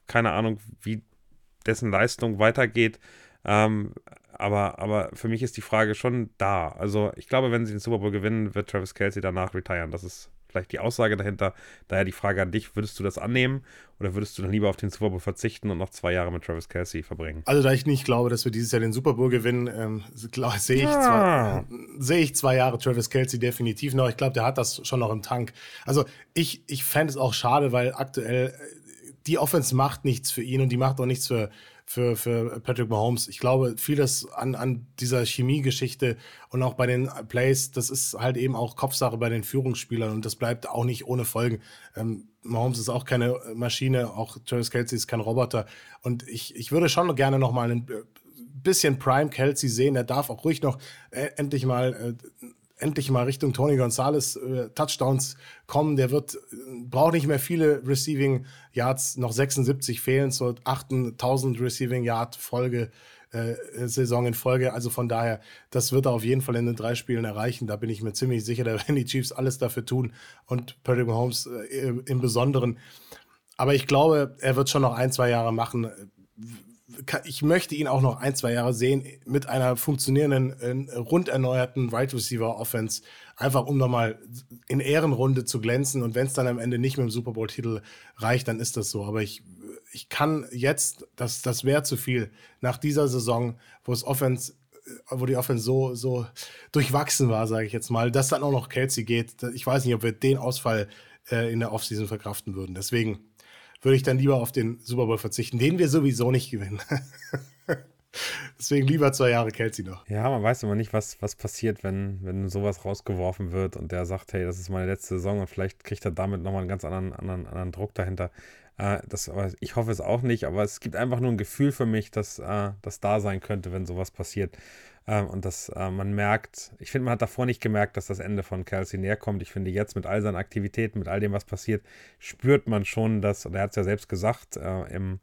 keine Ahnung, wie dessen Leistung weitergeht. Ähm, aber, aber für mich ist die Frage schon da. Also ich glaube, wenn sie den Super Bowl gewinnen, wird Travis Kelsey danach retiren. Das ist vielleicht die Aussage dahinter. Daher die Frage an dich, würdest du das annehmen oder würdest du dann lieber auf den Super Bowl verzichten und noch zwei Jahre mit Travis Kelsey verbringen? Also da ich nicht glaube, dass wir dieses Jahr den Super Bowl gewinnen, ähm, sehe ich, ja. seh ich zwei Jahre Travis Kelsey definitiv noch. Ich glaube, der hat das schon noch im Tank. Also ich, ich fände es auch schade, weil aktuell äh, die Offense macht nichts für ihn und die macht auch nichts für für, für Patrick Mahomes. Ich glaube, vieles an, an dieser Chemie-Geschichte und auch bei den Plays, das ist halt eben auch Kopfsache bei den Führungsspielern und das bleibt auch nicht ohne Folgen. Ähm, Mahomes ist auch keine Maschine, auch Travis Kelsey ist kein Roboter. Und ich, ich würde schon gerne noch mal ein bisschen Prime Kelsey sehen. Er darf auch ruhig noch äh, endlich mal äh, endlich mal Richtung Tony Gonzalez äh, Touchdowns kommen. Der wird, äh, braucht nicht mehr viele Receiving Yards, noch 76 fehlen zur 8000 Receiving Yard Folge. Äh, Saison in Folge. Also von daher, das wird er auf jeden Fall in den drei Spielen erreichen. Da bin ich mir ziemlich sicher, da werden die Chiefs alles dafür tun und Patrick Mahomes äh, im Besonderen. Aber ich glaube, er wird schon noch ein, zwei Jahre machen ich möchte ihn auch noch ein, zwei Jahre sehen mit einer funktionierenden, äh, rund erneuerten Right Receiver Offense, einfach um nochmal in Ehrenrunde zu glänzen. Und wenn es dann am Ende nicht mit dem Super Bowl-Titel reicht, dann ist das so. Aber ich, ich kann jetzt, das, das wäre zu viel nach dieser Saison, wo es Offense äh, wo die Offense so, so durchwachsen war, sage ich jetzt mal, dass dann auch noch Kelsey geht. Ich weiß nicht, ob wir den Ausfall äh, in der Offseason verkraften würden. Deswegen würde ich dann lieber auf den Super Bowl verzichten, den wir sowieso nicht gewinnen. Deswegen lieber zwei Jahre Kelsey noch. Ja, man weiß immer nicht, was, was passiert, wenn, wenn sowas rausgeworfen wird und der sagt, hey, das ist meine letzte Saison und vielleicht kriegt er damit nochmal einen ganz anderen, anderen, anderen Druck dahinter. Äh, das, ich hoffe es auch nicht, aber es gibt einfach nur ein Gefühl für mich, dass äh, das da sein könnte, wenn sowas passiert. Ähm, und dass äh, man merkt, ich finde, man hat davor nicht gemerkt, dass das Ende von Kelsey näher kommt. Ich finde, jetzt mit all seinen Aktivitäten, mit all dem, was passiert, spürt man schon, dass, und er hat es ja selbst gesagt, äh, im,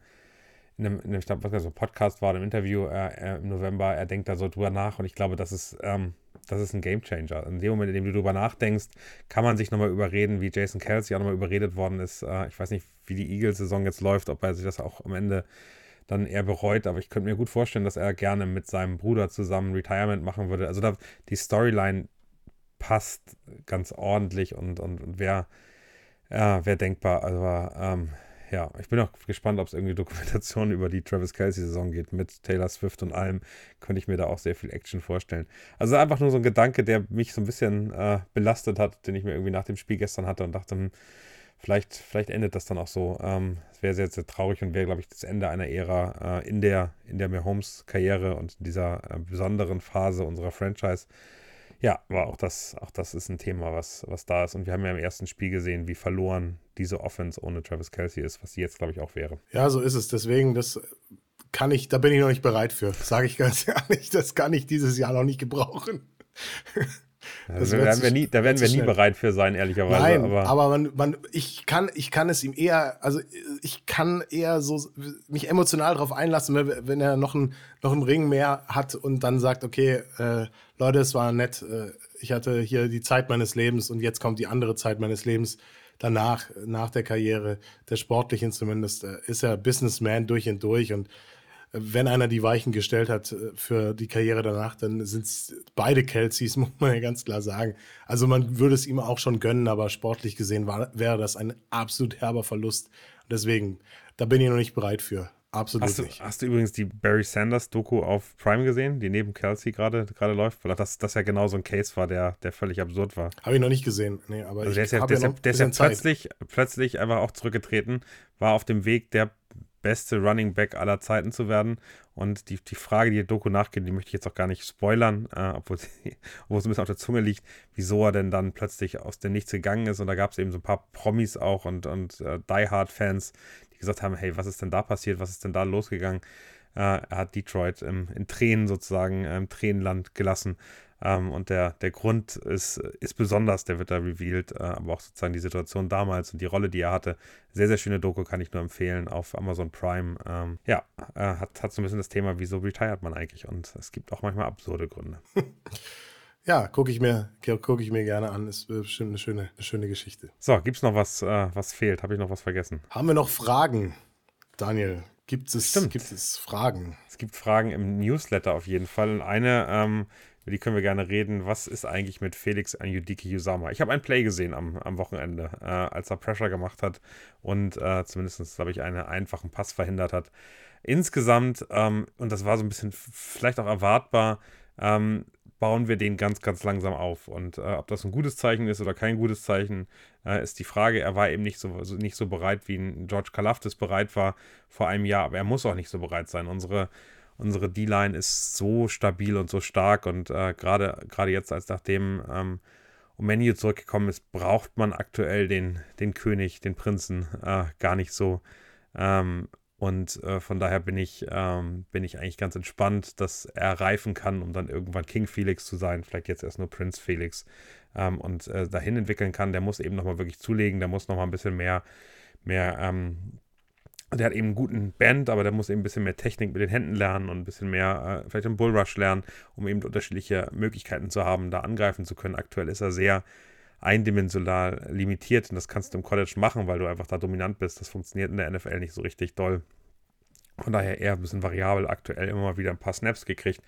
in einem, in einem ich glaube, was so Podcast war, im Interview äh, im November, er denkt da so drüber nach und ich glaube, das ist, ähm, das ist ein Gamechanger. In dem Moment, in dem du drüber nachdenkst, kann man sich nochmal überreden, wie Jason Kelsey auch nochmal überredet worden ist. Äh, ich weiß nicht, wie die Eagles-Saison jetzt läuft, ob er sich das auch am Ende dann eher bereut. Aber ich könnte mir gut vorstellen, dass er gerne mit seinem Bruder zusammen Retirement machen würde. Also da, die Storyline passt ganz ordentlich und, und, und wäre ja, wär denkbar. Also ähm, ja, ich bin auch gespannt, ob es irgendwie Dokumentationen über die Travis Kelsey-Saison geht mit Taylor Swift und allem. Könnte ich mir da auch sehr viel Action vorstellen. Also einfach nur so ein Gedanke, der mich so ein bisschen äh, belastet hat, den ich mir irgendwie nach dem Spiel gestern hatte und dachte, hm, vielleicht, vielleicht endet das dann auch so. Ähm, wäre sehr, sehr traurig und wäre, glaube ich, das Ende einer Ära äh, in der, in der Mahomes-Karriere und dieser äh, besonderen Phase unserer Franchise. Ja, aber auch das, auch das ist ein Thema, was, was da ist. Und wir haben ja im ersten Spiel gesehen, wie verloren diese Offense ohne Travis Kelsey ist, was sie jetzt, glaube ich, auch wäre. Ja, so ist es. Deswegen, das kann ich, da bin ich noch nicht bereit für. Sage ich ganz ehrlich, das kann ich dieses Jahr noch nicht gebrauchen. Also da werden, wir nie, da werden wir nie bereit für sein, ehrlicherweise. Nein, aber, aber man, man, ich, kann, ich kann es ihm eher, also ich kann eher so mich emotional darauf einlassen, wenn er noch, ein, noch einen Ring mehr hat und dann sagt, okay, äh, Leute, es war nett, äh, ich hatte hier die Zeit meines Lebens und jetzt kommt die andere Zeit meines Lebens. Danach, nach der Karriere, der sportlichen zumindest, äh, ist er Businessman durch und durch und wenn einer die Weichen gestellt hat äh, für die Karriere danach, dann sind es beide Kelseys, muss man ja ganz klar sagen. Also man würde es ihm auch schon gönnen, aber sportlich gesehen war, wäre das ein absolut herber Verlust. Deswegen, da bin ich noch nicht bereit für. Absolut hast du, nicht. Hast du übrigens die Barry Sanders Doku auf Prime gesehen, die neben Kelsey gerade läuft? Weil das, das ja genau so ein Case war, der, der völlig absurd war. Habe ich noch nicht gesehen. Nee, aber also der ist ja, der ja, der ist ja plötzlich, plötzlich einfach auch zurückgetreten, war auf dem Weg, der beste Running Back aller Zeiten zu werden. Und die, die Frage, die der Doku nachgeht, die möchte ich jetzt auch gar nicht spoilern, äh, obwohl, sie, obwohl es ein bisschen auf der Zunge liegt, wieso er denn dann plötzlich aus dem Nichts gegangen ist. Und da gab es eben so ein paar Promis auch und, und äh, Die Hard-Fans, die gesagt haben, hey, was ist denn da passiert, was ist denn da losgegangen? Äh, er hat Detroit im, in Tränen sozusagen, im Tränenland gelassen. Ähm, und der, der Grund ist, ist besonders, der wird da revealed, äh, aber auch sozusagen die Situation damals und die Rolle, die er hatte. Sehr, sehr schöne Doku, kann ich nur empfehlen auf Amazon Prime. Ähm, ja, äh, hat, hat so ein bisschen das Thema, wieso retired man eigentlich? Und es gibt auch manchmal absurde Gründe. Ja, gucke ich, mir, guck ich mir gerne an. Ist bestimmt eine schöne, eine schöne Geschichte. So, gibt es noch was, äh, was fehlt? Habe ich noch was vergessen? Haben wir noch Fragen, Daniel? Gibt es, Stimmt. gibt es Fragen? Es gibt Fragen im Newsletter auf jeden Fall. Und eine ähm, über die können wir gerne reden. Was ist eigentlich mit Felix Anyudiki Yusama? Ich habe ein Play gesehen am, am Wochenende, äh, als er Pressure gemacht hat und äh, zumindest, glaube ich, einen einfachen Pass verhindert hat. Insgesamt, ähm, und das war so ein bisschen vielleicht auch erwartbar, ähm, bauen wir den ganz, ganz langsam auf. Und äh, ob das ein gutes Zeichen ist oder kein gutes Zeichen, äh, ist die Frage. Er war eben nicht so, so, nicht so bereit, wie ein George Kalafdis bereit war vor einem Jahr, aber er muss auch nicht so bereit sein. Unsere unsere D-Line ist so stabil und so stark und äh, gerade jetzt, als nachdem ähm, Omeniu zurückgekommen ist, braucht man aktuell den, den König, den Prinzen äh, gar nicht so. Ähm, Und äh, von daher bin ich, ähm, bin ich eigentlich ganz entspannt, dass er reifen kann, um dann irgendwann King Felix zu sein. Vielleicht jetzt erst nur Prince Felix. Ähm, und äh, dahin entwickeln kann. Der muss eben nochmal wirklich zulegen. Der muss nochmal ein bisschen mehr, mehr ähm, der hat eben einen guten Band, aber der muss eben ein bisschen mehr Technik mit den Händen lernen und ein bisschen mehr, äh, vielleicht im Bullrush lernen, um eben unterschiedliche Möglichkeiten zu haben, da angreifen zu können. Aktuell ist er sehr eindimensional limitiert und das kannst du im College machen, weil du einfach da dominant bist. Das funktioniert in der NFL nicht so richtig doll. Von daher eher ein bisschen variabel, aktuell immer mal wieder ein paar Snaps gekriegt.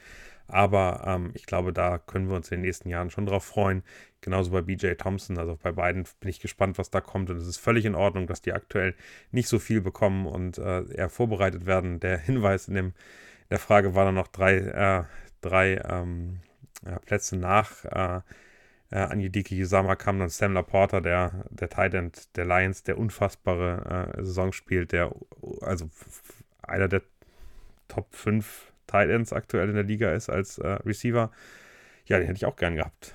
Aber ähm, ich glaube, da können wir uns in den nächsten Jahren schon drauf freuen. Genauso bei BJ Thompson. Also bei beiden bin ich gespannt, was da kommt. Und es ist völlig in Ordnung, dass die aktuell nicht so viel bekommen und äh, eher vorbereitet werden. Der Hinweis in, dem, in der Frage war dann noch drei, äh, drei ähm, ja, Plätze nach. Äh, äh, Anjidiki Yusama kam dann Sam Laporta, der, der Tight End der Lions, der unfassbare äh, Saison spielt, der also einer der Top 5 Tight Ends aktuell in der Liga ist als äh, Receiver. Ja, den hätte ich auch gern gehabt.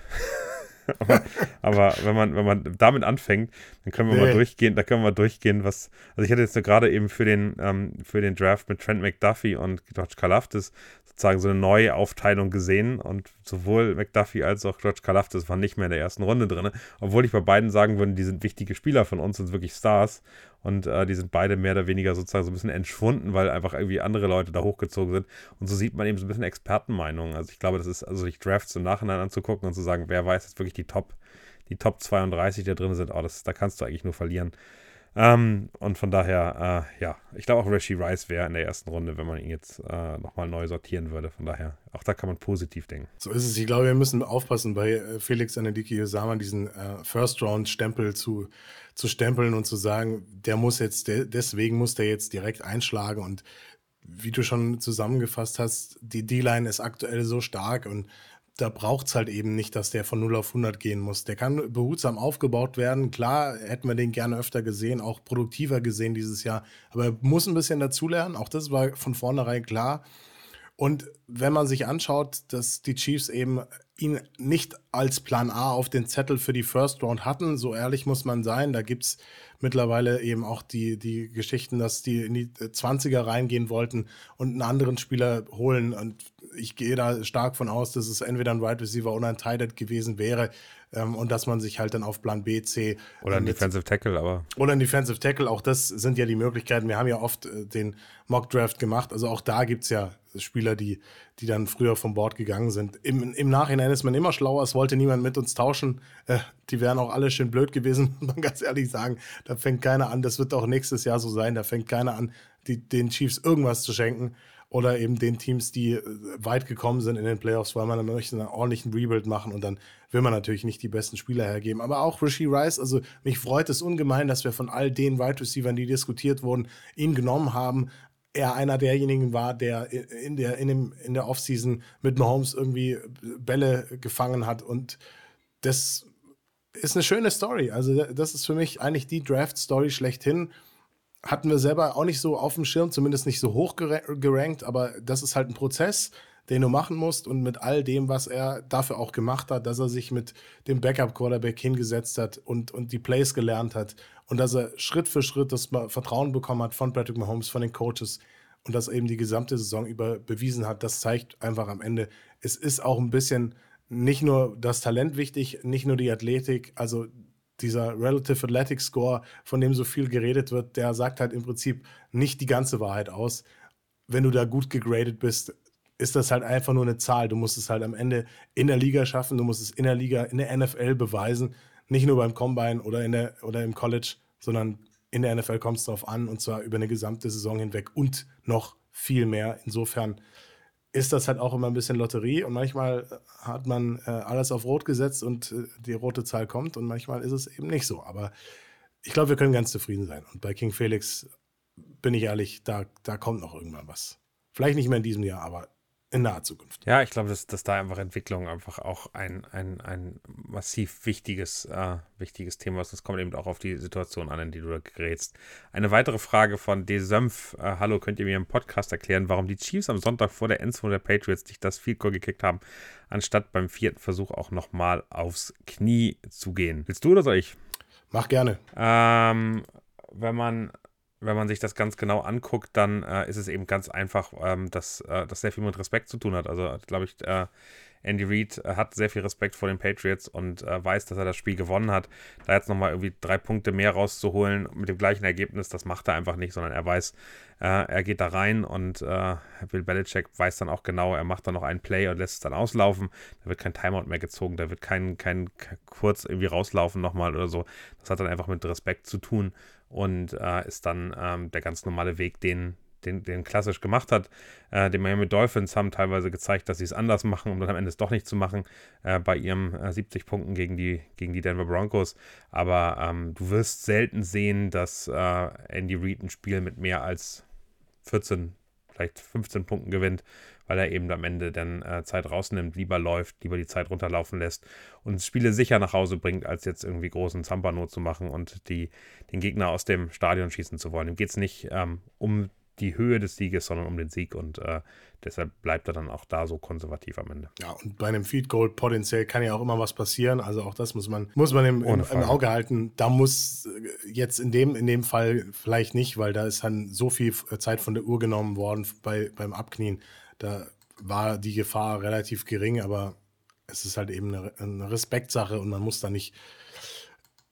aber, aber, wenn man, wenn man damit anfängt, dann können wir nee. mal durchgehen, da können wir mal durchgehen, was. Also ich hatte jetzt gerade eben für den, ähm, für den Draft mit Trent McDuffie und George Kalafdis sozusagen so eine neue Aufteilung gesehen und sowohl McDuffie als auch George Kalafdis waren nicht mehr in der ersten Runde drin, obwohl ich bei beiden sagen würde, die sind wichtige Spieler von uns, sind wirklich Stars und äh, die sind beide mehr oder weniger sozusagen so ein bisschen entschwunden, weil einfach irgendwie andere Leute da hochgezogen sind und so sieht man eben so ein bisschen Expertenmeinungen. Also ich glaube, das ist, also sich Drafts im Nachhinein anzugucken und zu sagen, wer weiß jetzt wirklich die Top, die Top 32, die da drin sind, oh, das, da kannst du eigentlich nur verlieren. Ähm, und von daher, äh, ja, ich glaube auch Rashi Rice wäre in der ersten Runde, wenn man ihn jetzt äh, nochmal neu sortieren würde. Von daher, auch da kann man positiv denken. So ist es. Ich glaube, wir müssen aufpassen, bei äh, Felix Anadiki Yosama diesen äh, First-Round-Stempel zu, zu stempeln und zu sagen, der muss jetzt, der, deswegen muss der jetzt direkt einschlagen. Und wie du schon zusammengefasst hast, die D-Line ist aktuell so stark und da braucht es halt eben nicht, dass der von 0 auf 100 gehen muss. Der kann behutsam aufgebaut werden. Klar, hätten wir den gerne öfter gesehen, auch produktiver gesehen dieses Jahr. Aber er muss ein bisschen dazulernen. Auch das war von vornherein klar. Und wenn man sich anschaut, dass die Chiefs eben ihn nicht als Plan A auf den Zettel für die First Round hatten, so ehrlich muss man sein, da gibt es mittlerweile eben auch die, die Geschichten, dass die in die 20er reingehen wollten und einen anderen Spieler holen. Und ich gehe da stark von aus, dass es entweder ein Wide Receiver oder ein Tight gewesen wäre. Ähm, und dass man sich halt dann auf Plan B, C. Oder ein Defensive Tackle, aber. Oder ein Defensive Tackle, auch das sind ja die Möglichkeiten. Wir haben ja oft äh, den Mock Draft gemacht. Also auch da gibt es ja Spieler, die, die dann früher vom Board gegangen sind. Im, Im Nachhinein ist man immer schlauer, es wollte niemand mit uns tauschen. Äh, die wären auch alle schön blöd gewesen, muss man ganz ehrlich sagen. Da fängt keiner an, das wird auch nächstes Jahr so sein, da fängt keiner an, die, den Chiefs irgendwas zu schenken. Oder eben den Teams, die äh, weit gekommen sind in den Playoffs, weil man dann möchte einen ordentlichen Rebuild machen und dann will man natürlich nicht die besten Spieler hergeben. Aber auch Rishi Rice, also mich freut es ungemein, dass wir von all den Wide Receivers, die diskutiert wurden, ihn genommen haben er einer derjenigen war, der in der, in dem, in der Offseason mit Mahomes irgendwie Bälle gefangen hat. Und das ist eine schöne Story. Also, das ist für mich eigentlich die Draft-Story schlechthin. Hatten wir selber auch nicht so auf dem Schirm, zumindest nicht so hoch gerankt, aber das ist halt ein Prozess, den du machen musst und mit all dem, was er dafür auch gemacht hat, dass er sich mit dem Backup-Quarterback hingesetzt hat und, und die Plays gelernt hat und dass er Schritt für Schritt das Vertrauen bekommen hat von Patrick Mahomes, von den Coaches und das eben die gesamte Saison über bewiesen hat. Das zeigt einfach am Ende, es ist auch ein bisschen nicht nur das Talent wichtig, nicht nur die Athletik, also dieser Relative Athletic Score, von dem so viel geredet wird, der sagt halt im Prinzip nicht die ganze Wahrheit aus. Wenn du da gut gegradet bist, ist das halt einfach nur eine Zahl. Du musst es halt am Ende in der Liga schaffen, du musst es in der Liga, in der NFL beweisen, nicht nur beim Combine oder, in der, oder im College, sondern in der NFL kommt es darauf an und zwar über eine gesamte Saison hinweg und noch viel mehr. Insofern ist das halt auch immer ein bisschen Lotterie und manchmal hat man äh, alles auf Rot gesetzt und äh, die rote Zahl kommt und manchmal ist es eben nicht so. Aber ich glaube, wir können ganz zufrieden sein. Und bei King Felix bin ich ehrlich, da, da kommt noch irgendwann was. Vielleicht nicht mehr in diesem Jahr, aber in naher Zukunft. Ja, ich glaube, dass, dass da einfach Entwicklung einfach auch ein, ein, ein massiv wichtiges, äh, wichtiges Thema ist. Das kommt eben auch auf die Situation an, in die du da gerätst. Eine weitere Frage von Desömpf. Äh, hallo, könnt ihr mir im Podcast erklären, warum die Chiefs am Sonntag vor der Endzone der Patriots nicht das Field Goal gekickt haben, anstatt beim vierten Versuch auch nochmal aufs Knie zu gehen? Willst du oder soll ich? Mach gerne. Ähm, wenn man wenn man sich das ganz genau anguckt, dann äh, ist es eben ganz einfach, ähm, dass äh, das sehr viel mit Respekt zu tun hat. Also, glaube ich, äh, Andy Reid äh, hat sehr viel Respekt vor den Patriots und äh, weiß, dass er das Spiel gewonnen hat. Da jetzt nochmal irgendwie drei Punkte mehr rauszuholen mit dem gleichen Ergebnis, das macht er einfach nicht, sondern er weiß, äh, er geht da rein und Bill Belichick weiß dann auch genau, er macht dann noch einen Play und lässt es dann auslaufen. Da wird kein Timeout mehr gezogen, da wird kein, kein kurz irgendwie rauslaufen nochmal oder so. Das hat dann einfach mit Respekt zu tun und äh, ist dann ähm, der ganz normale Weg, den den, den klassisch gemacht hat. Äh, die Miami Dolphins haben teilweise gezeigt, dass sie es anders machen, um dann am Ende es doch nicht zu machen, äh, bei ihrem äh, 70 Punkten gegen die, gegen die Denver Broncos. Aber ähm, du wirst selten sehen, dass äh, Andy Reid ein Spiel mit mehr als 14, vielleicht 15 Punkten gewinnt, weil er eben am Ende dann äh, Zeit rausnimmt, lieber läuft, lieber die Zeit runterlaufen lässt und Spiele sicher nach Hause bringt, als jetzt irgendwie großen Zampano zu machen und die, den Gegner aus dem Stadion schießen zu wollen. Ihm geht es nicht ähm, um die Höhe des Sieges, sondern um den Sieg und äh, deshalb bleibt er dann auch da so konservativ am Ende. Ja, und bei einem Feed Goal potenziell kann ja auch immer was passieren. Also auch das muss man, muss man im, im, im Auge halten. Da muss äh, jetzt in dem, in dem Fall vielleicht nicht, weil da ist dann so viel Zeit von der Uhr genommen worden bei, beim Abknien. Da war die Gefahr relativ gering, aber es ist halt eben eine, eine Respektsache und man muss da nicht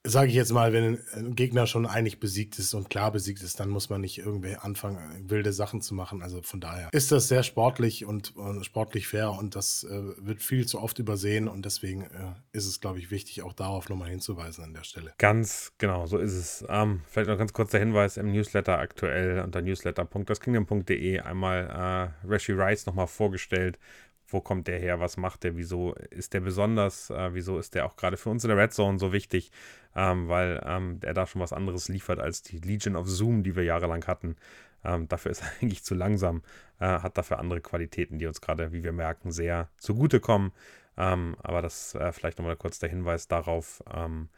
sage ich jetzt mal, wenn ein Gegner schon einig besiegt ist und klar besiegt ist, dann muss man nicht irgendwie anfangen, wilde Sachen zu machen. Also von daher ist das sehr sportlich und, und sportlich fair und das äh, wird viel zu oft übersehen und deswegen äh, ist es, glaube ich, wichtig, auch darauf nochmal hinzuweisen an der Stelle. Ganz genau, so ist es. Ähm, vielleicht noch ganz kurz der Hinweis im Newsletter aktuell unter newsletter.daskingdom.de einmal äh, Rashi Rice nochmal vorgestellt wo kommt der her, was macht der, wieso ist der besonders, äh, wieso ist der auch gerade für uns in der Red Zone so wichtig, ähm, weil ähm, er da schon was anderes liefert als die Legion of Zoom, die wir jahrelang hatten. Ähm, dafür ist er eigentlich zu langsam, äh, hat dafür andere Qualitäten, die uns gerade, wie wir merken, sehr zugutekommen. Ähm, aber das äh, vielleicht nochmal kurz der Hinweis darauf, ähm,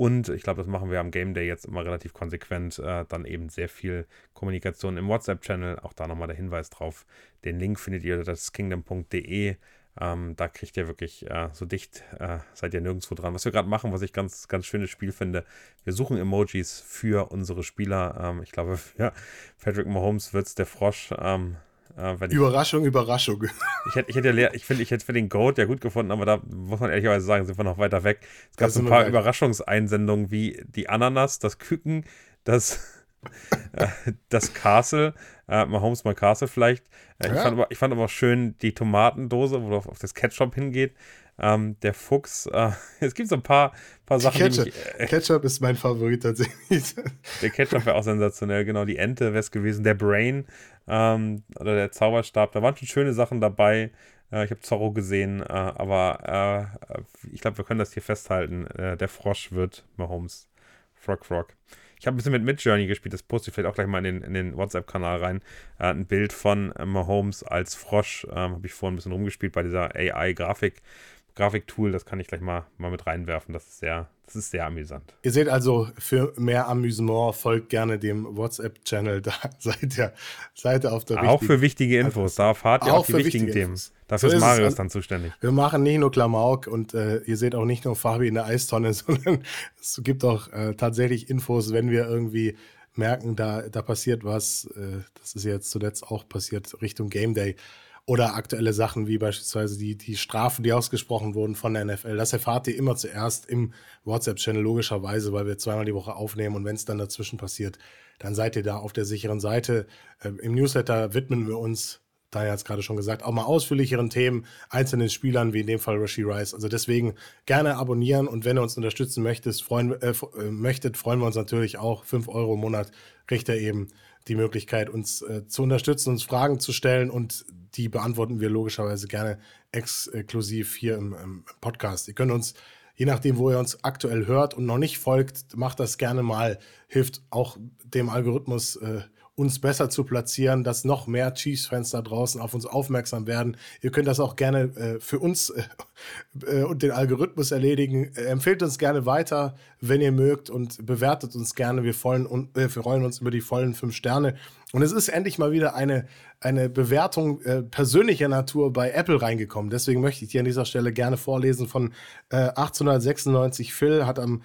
und ich glaube, das machen wir am Game Day jetzt immer relativ konsequent. Äh, dann eben sehr viel Kommunikation im WhatsApp-Channel. Auch da nochmal der Hinweis drauf. Den Link findet ihr das kingdom.de. Ähm, da kriegt ihr wirklich äh, so dicht, äh, seid ihr nirgendwo dran. Was wir gerade machen, was ich ganz, ganz schönes Spiel finde, wir suchen Emojis für unsere Spieler. Ähm, ich glaube, für Patrick Mahomes wird es der Frosch. Ähm, äh, Überraschung, Überraschung. Ich hätte, ich hätte, ich finde, ich hätte für den Goat ja gut gefunden, aber da muss man ehrlicherweise sagen, sind wir noch weiter weg. Es gab so ein paar Überraschungseinsendungen wie die Ananas, das Küken, das, äh, das Castle, äh, Mahomes mal Castle vielleicht. Äh, ja. ich, fand aber, ich fand aber schön die Tomatendose, wo auf, auf das Ketchup hingeht. Ähm, der Fuchs, äh, es gibt so ein paar, paar Sachen. Ketchup. Mich, äh, Ketchup ist mein Favorit tatsächlich. Der Ketchup wäre auch sensationell, genau. Die Ente wäre es gewesen. Der Brain ähm, oder der Zauberstab, da waren schon schöne Sachen dabei. Äh, ich habe Zorro gesehen, äh, aber äh, ich glaube, wir können das hier festhalten. Äh, der Frosch wird Mahomes. Frog Frog. Ich habe ein bisschen mit Midjourney gespielt, das poste ich vielleicht auch gleich mal in den, in den WhatsApp-Kanal rein. Äh, ein Bild von Mahomes als Frosch. Ähm, habe ich vorhin ein bisschen rumgespielt bei dieser AI-Grafik. Grafiktool, das kann ich gleich mal, mal mit reinwerfen. Das ist sehr, das ist sehr amüsant. Ihr seht also, für mehr Amüsement folgt gerne dem WhatsApp-Channel. Da seid ihr, seid ihr auf der Auch für wichtige Infos. Da erfahrt ihr auch, auch die wichtigen Themen. Infos. Dafür so ist Marius dann zuständig. Wir machen nicht nur Klamauk und äh, ihr seht auch nicht nur Fabi in der Eistonne, sondern es gibt auch äh, tatsächlich Infos, wenn wir irgendwie merken, da, da passiert was. Äh, das ist jetzt zuletzt auch passiert Richtung Game Day oder aktuelle Sachen wie beispielsweise die, die Strafen, die ausgesprochen wurden von der NFL. Das erfahrt ihr immer zuerst im WhatsApp-Channel, logischerweise, weil wir zweimal die Woche aufnehmen und wenn es dann dazwischen passiert, dann seid ihr da auf der sicheren Seite. Ähm, Im Newsletter widmen wir uns, Daniel hat es gerade schon gesagt, auch mal ausführlicheren Themen, einzelnen Spielern, wie in dem Fall Rashi Rice. Also deswegen gerne abonnieren und wenn ihr uns unterstützen möchtet, freuen, äh, äh möchtet, freuen wir uns natürlich auch. 5 Euro im Monat kriegt ihr eben die Möglichkeit, uns äh, zu unterstützen, uns Fragen zu stellen und die beantworten wir logischerweise gerne exklusiv hier im, im, Podcast. Ihr könnt uns, je nachdem, wo ihr uns aktuell hört und noch nicht folgt, macht das gerne mal, hilft auch dem Algorithmus. Äh, uns besser zu platzieren, dass noch mehr Chiefs-Fans da draußen auf uns aufmerksam werden. Ihr könnt das auch gerne äh, für uns äh, äh und den Algorithmus erledigen. Äh, empfehlt uns gerne weiter, wenn ihr mögt und bewertet uns gerne. Wir, vollen, äh, wir freuen uns über die vollen fünf Sterne. Und es ist endlich mal wieder eine, eine Bewertung äh, persönlicher Natur bei Apple reingekommen. Deswegen möchte ich dir an dieser Stelle gerne vorlesen von 1896. Phil hat am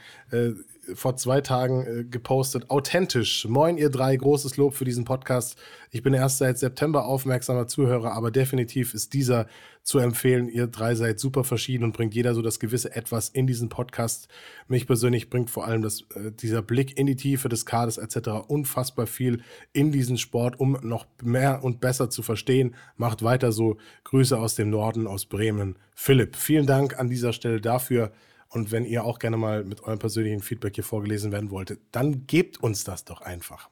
vor zwei Tagen äh, gepostet. Authentisch. Moin, ihr drei. Großes Lob für diesen Podcast. Ich bin erst seit September aufmerksamer Zuhörer, aber definitiv ist dieser zu empfehlen. Ihr drei seid super verschieden und bringt jeder so das gewisse Etwas in diesen Podcast. Mich persönlich bringt vor allem das, äh, dieser Blick in die Tiefe des Kaders etc. unfassbar viel in diesen Sport, um noch mehr und besser zu verstehen. Macht weiter so. Grüße aus dem Norden, aus Bremen. Philipp, vielen Dank an dieser Stelle dafür. Und wenn ihr auch gerne mal mit eurem persönlichen Feedback hier vorgelesen werden wolltet, dann gebt uns das doch einfach.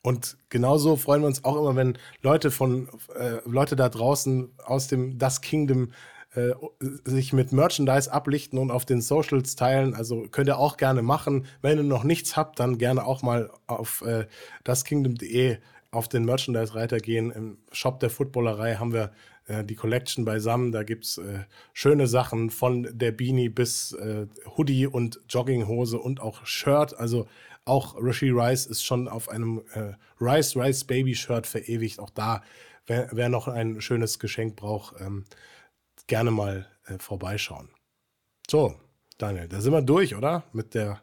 Und genauso freuen wir uns auch immer, wenn Leute von äh, Leute da draußen aus dem Das Kingdom äh, sich mit Merchandise ablichten und auf den Socials teilen. Also könnt ihr auch gerne machen. Wenn ihr noch nichts habt, dann gerne auch mal auf äh, daskingdom.de auf den Merchandise-Reiter gehen. Im Shop der Footballerei haben wir äh, die Collection beisammen. Da gibt es äh, schöne Sachen von der Beanie bis äh, Hoodie und Jogginghose und auch Shirt. Also auch Rishi Rice ist schon auf einem äh, Rice Rice Baby Shirt verewigt. Auch da, wer, wer noch ein schönes Geschenk braucht, ähm, gerne mal äh, vorbeischauen. So, Daniel, da sind wir durch, oder? Mit der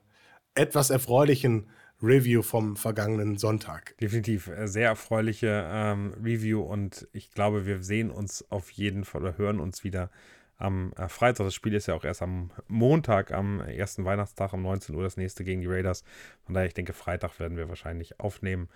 etwas erfreulichen Review vom vergangenen Sonntag. Definitiv, äh, sehr erfreuliche ähm, Review und ich glaube, wir sehen uns auf jeden Fall oder hören uns wieder am äh, Freitag. Das Spiel ist ja auch erst am Montag, am ersten Weihnachtstag um 19 Uhr das nächste gegen die Raiders. Von daher, ich denke, Freitag werden wir wahrscheinlich aufnehmen.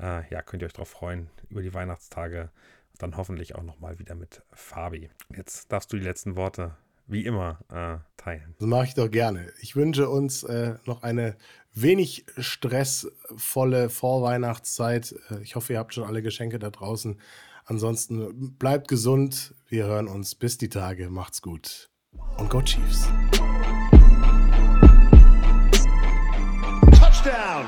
Äh, ja, könnt ihr euch darauf freuen über die Weihnachtstage. Dann hoffentlich auch nochmal wieder mit Fabi. Jetzt darfst du die letzten Worte wie immer äh, teilen. Das mache ich doch gerne. Ich wünsche uns äh, noch eine wenig stressvolle Vorweihnachtszeit. Äh, ich hoffe, ihr habt schon alle Geschenke da draußen. Ansonsten bleibt gesund. Wir hören uns bis die Tage. Macht's gut. Und Go Chiefs. Touchdown!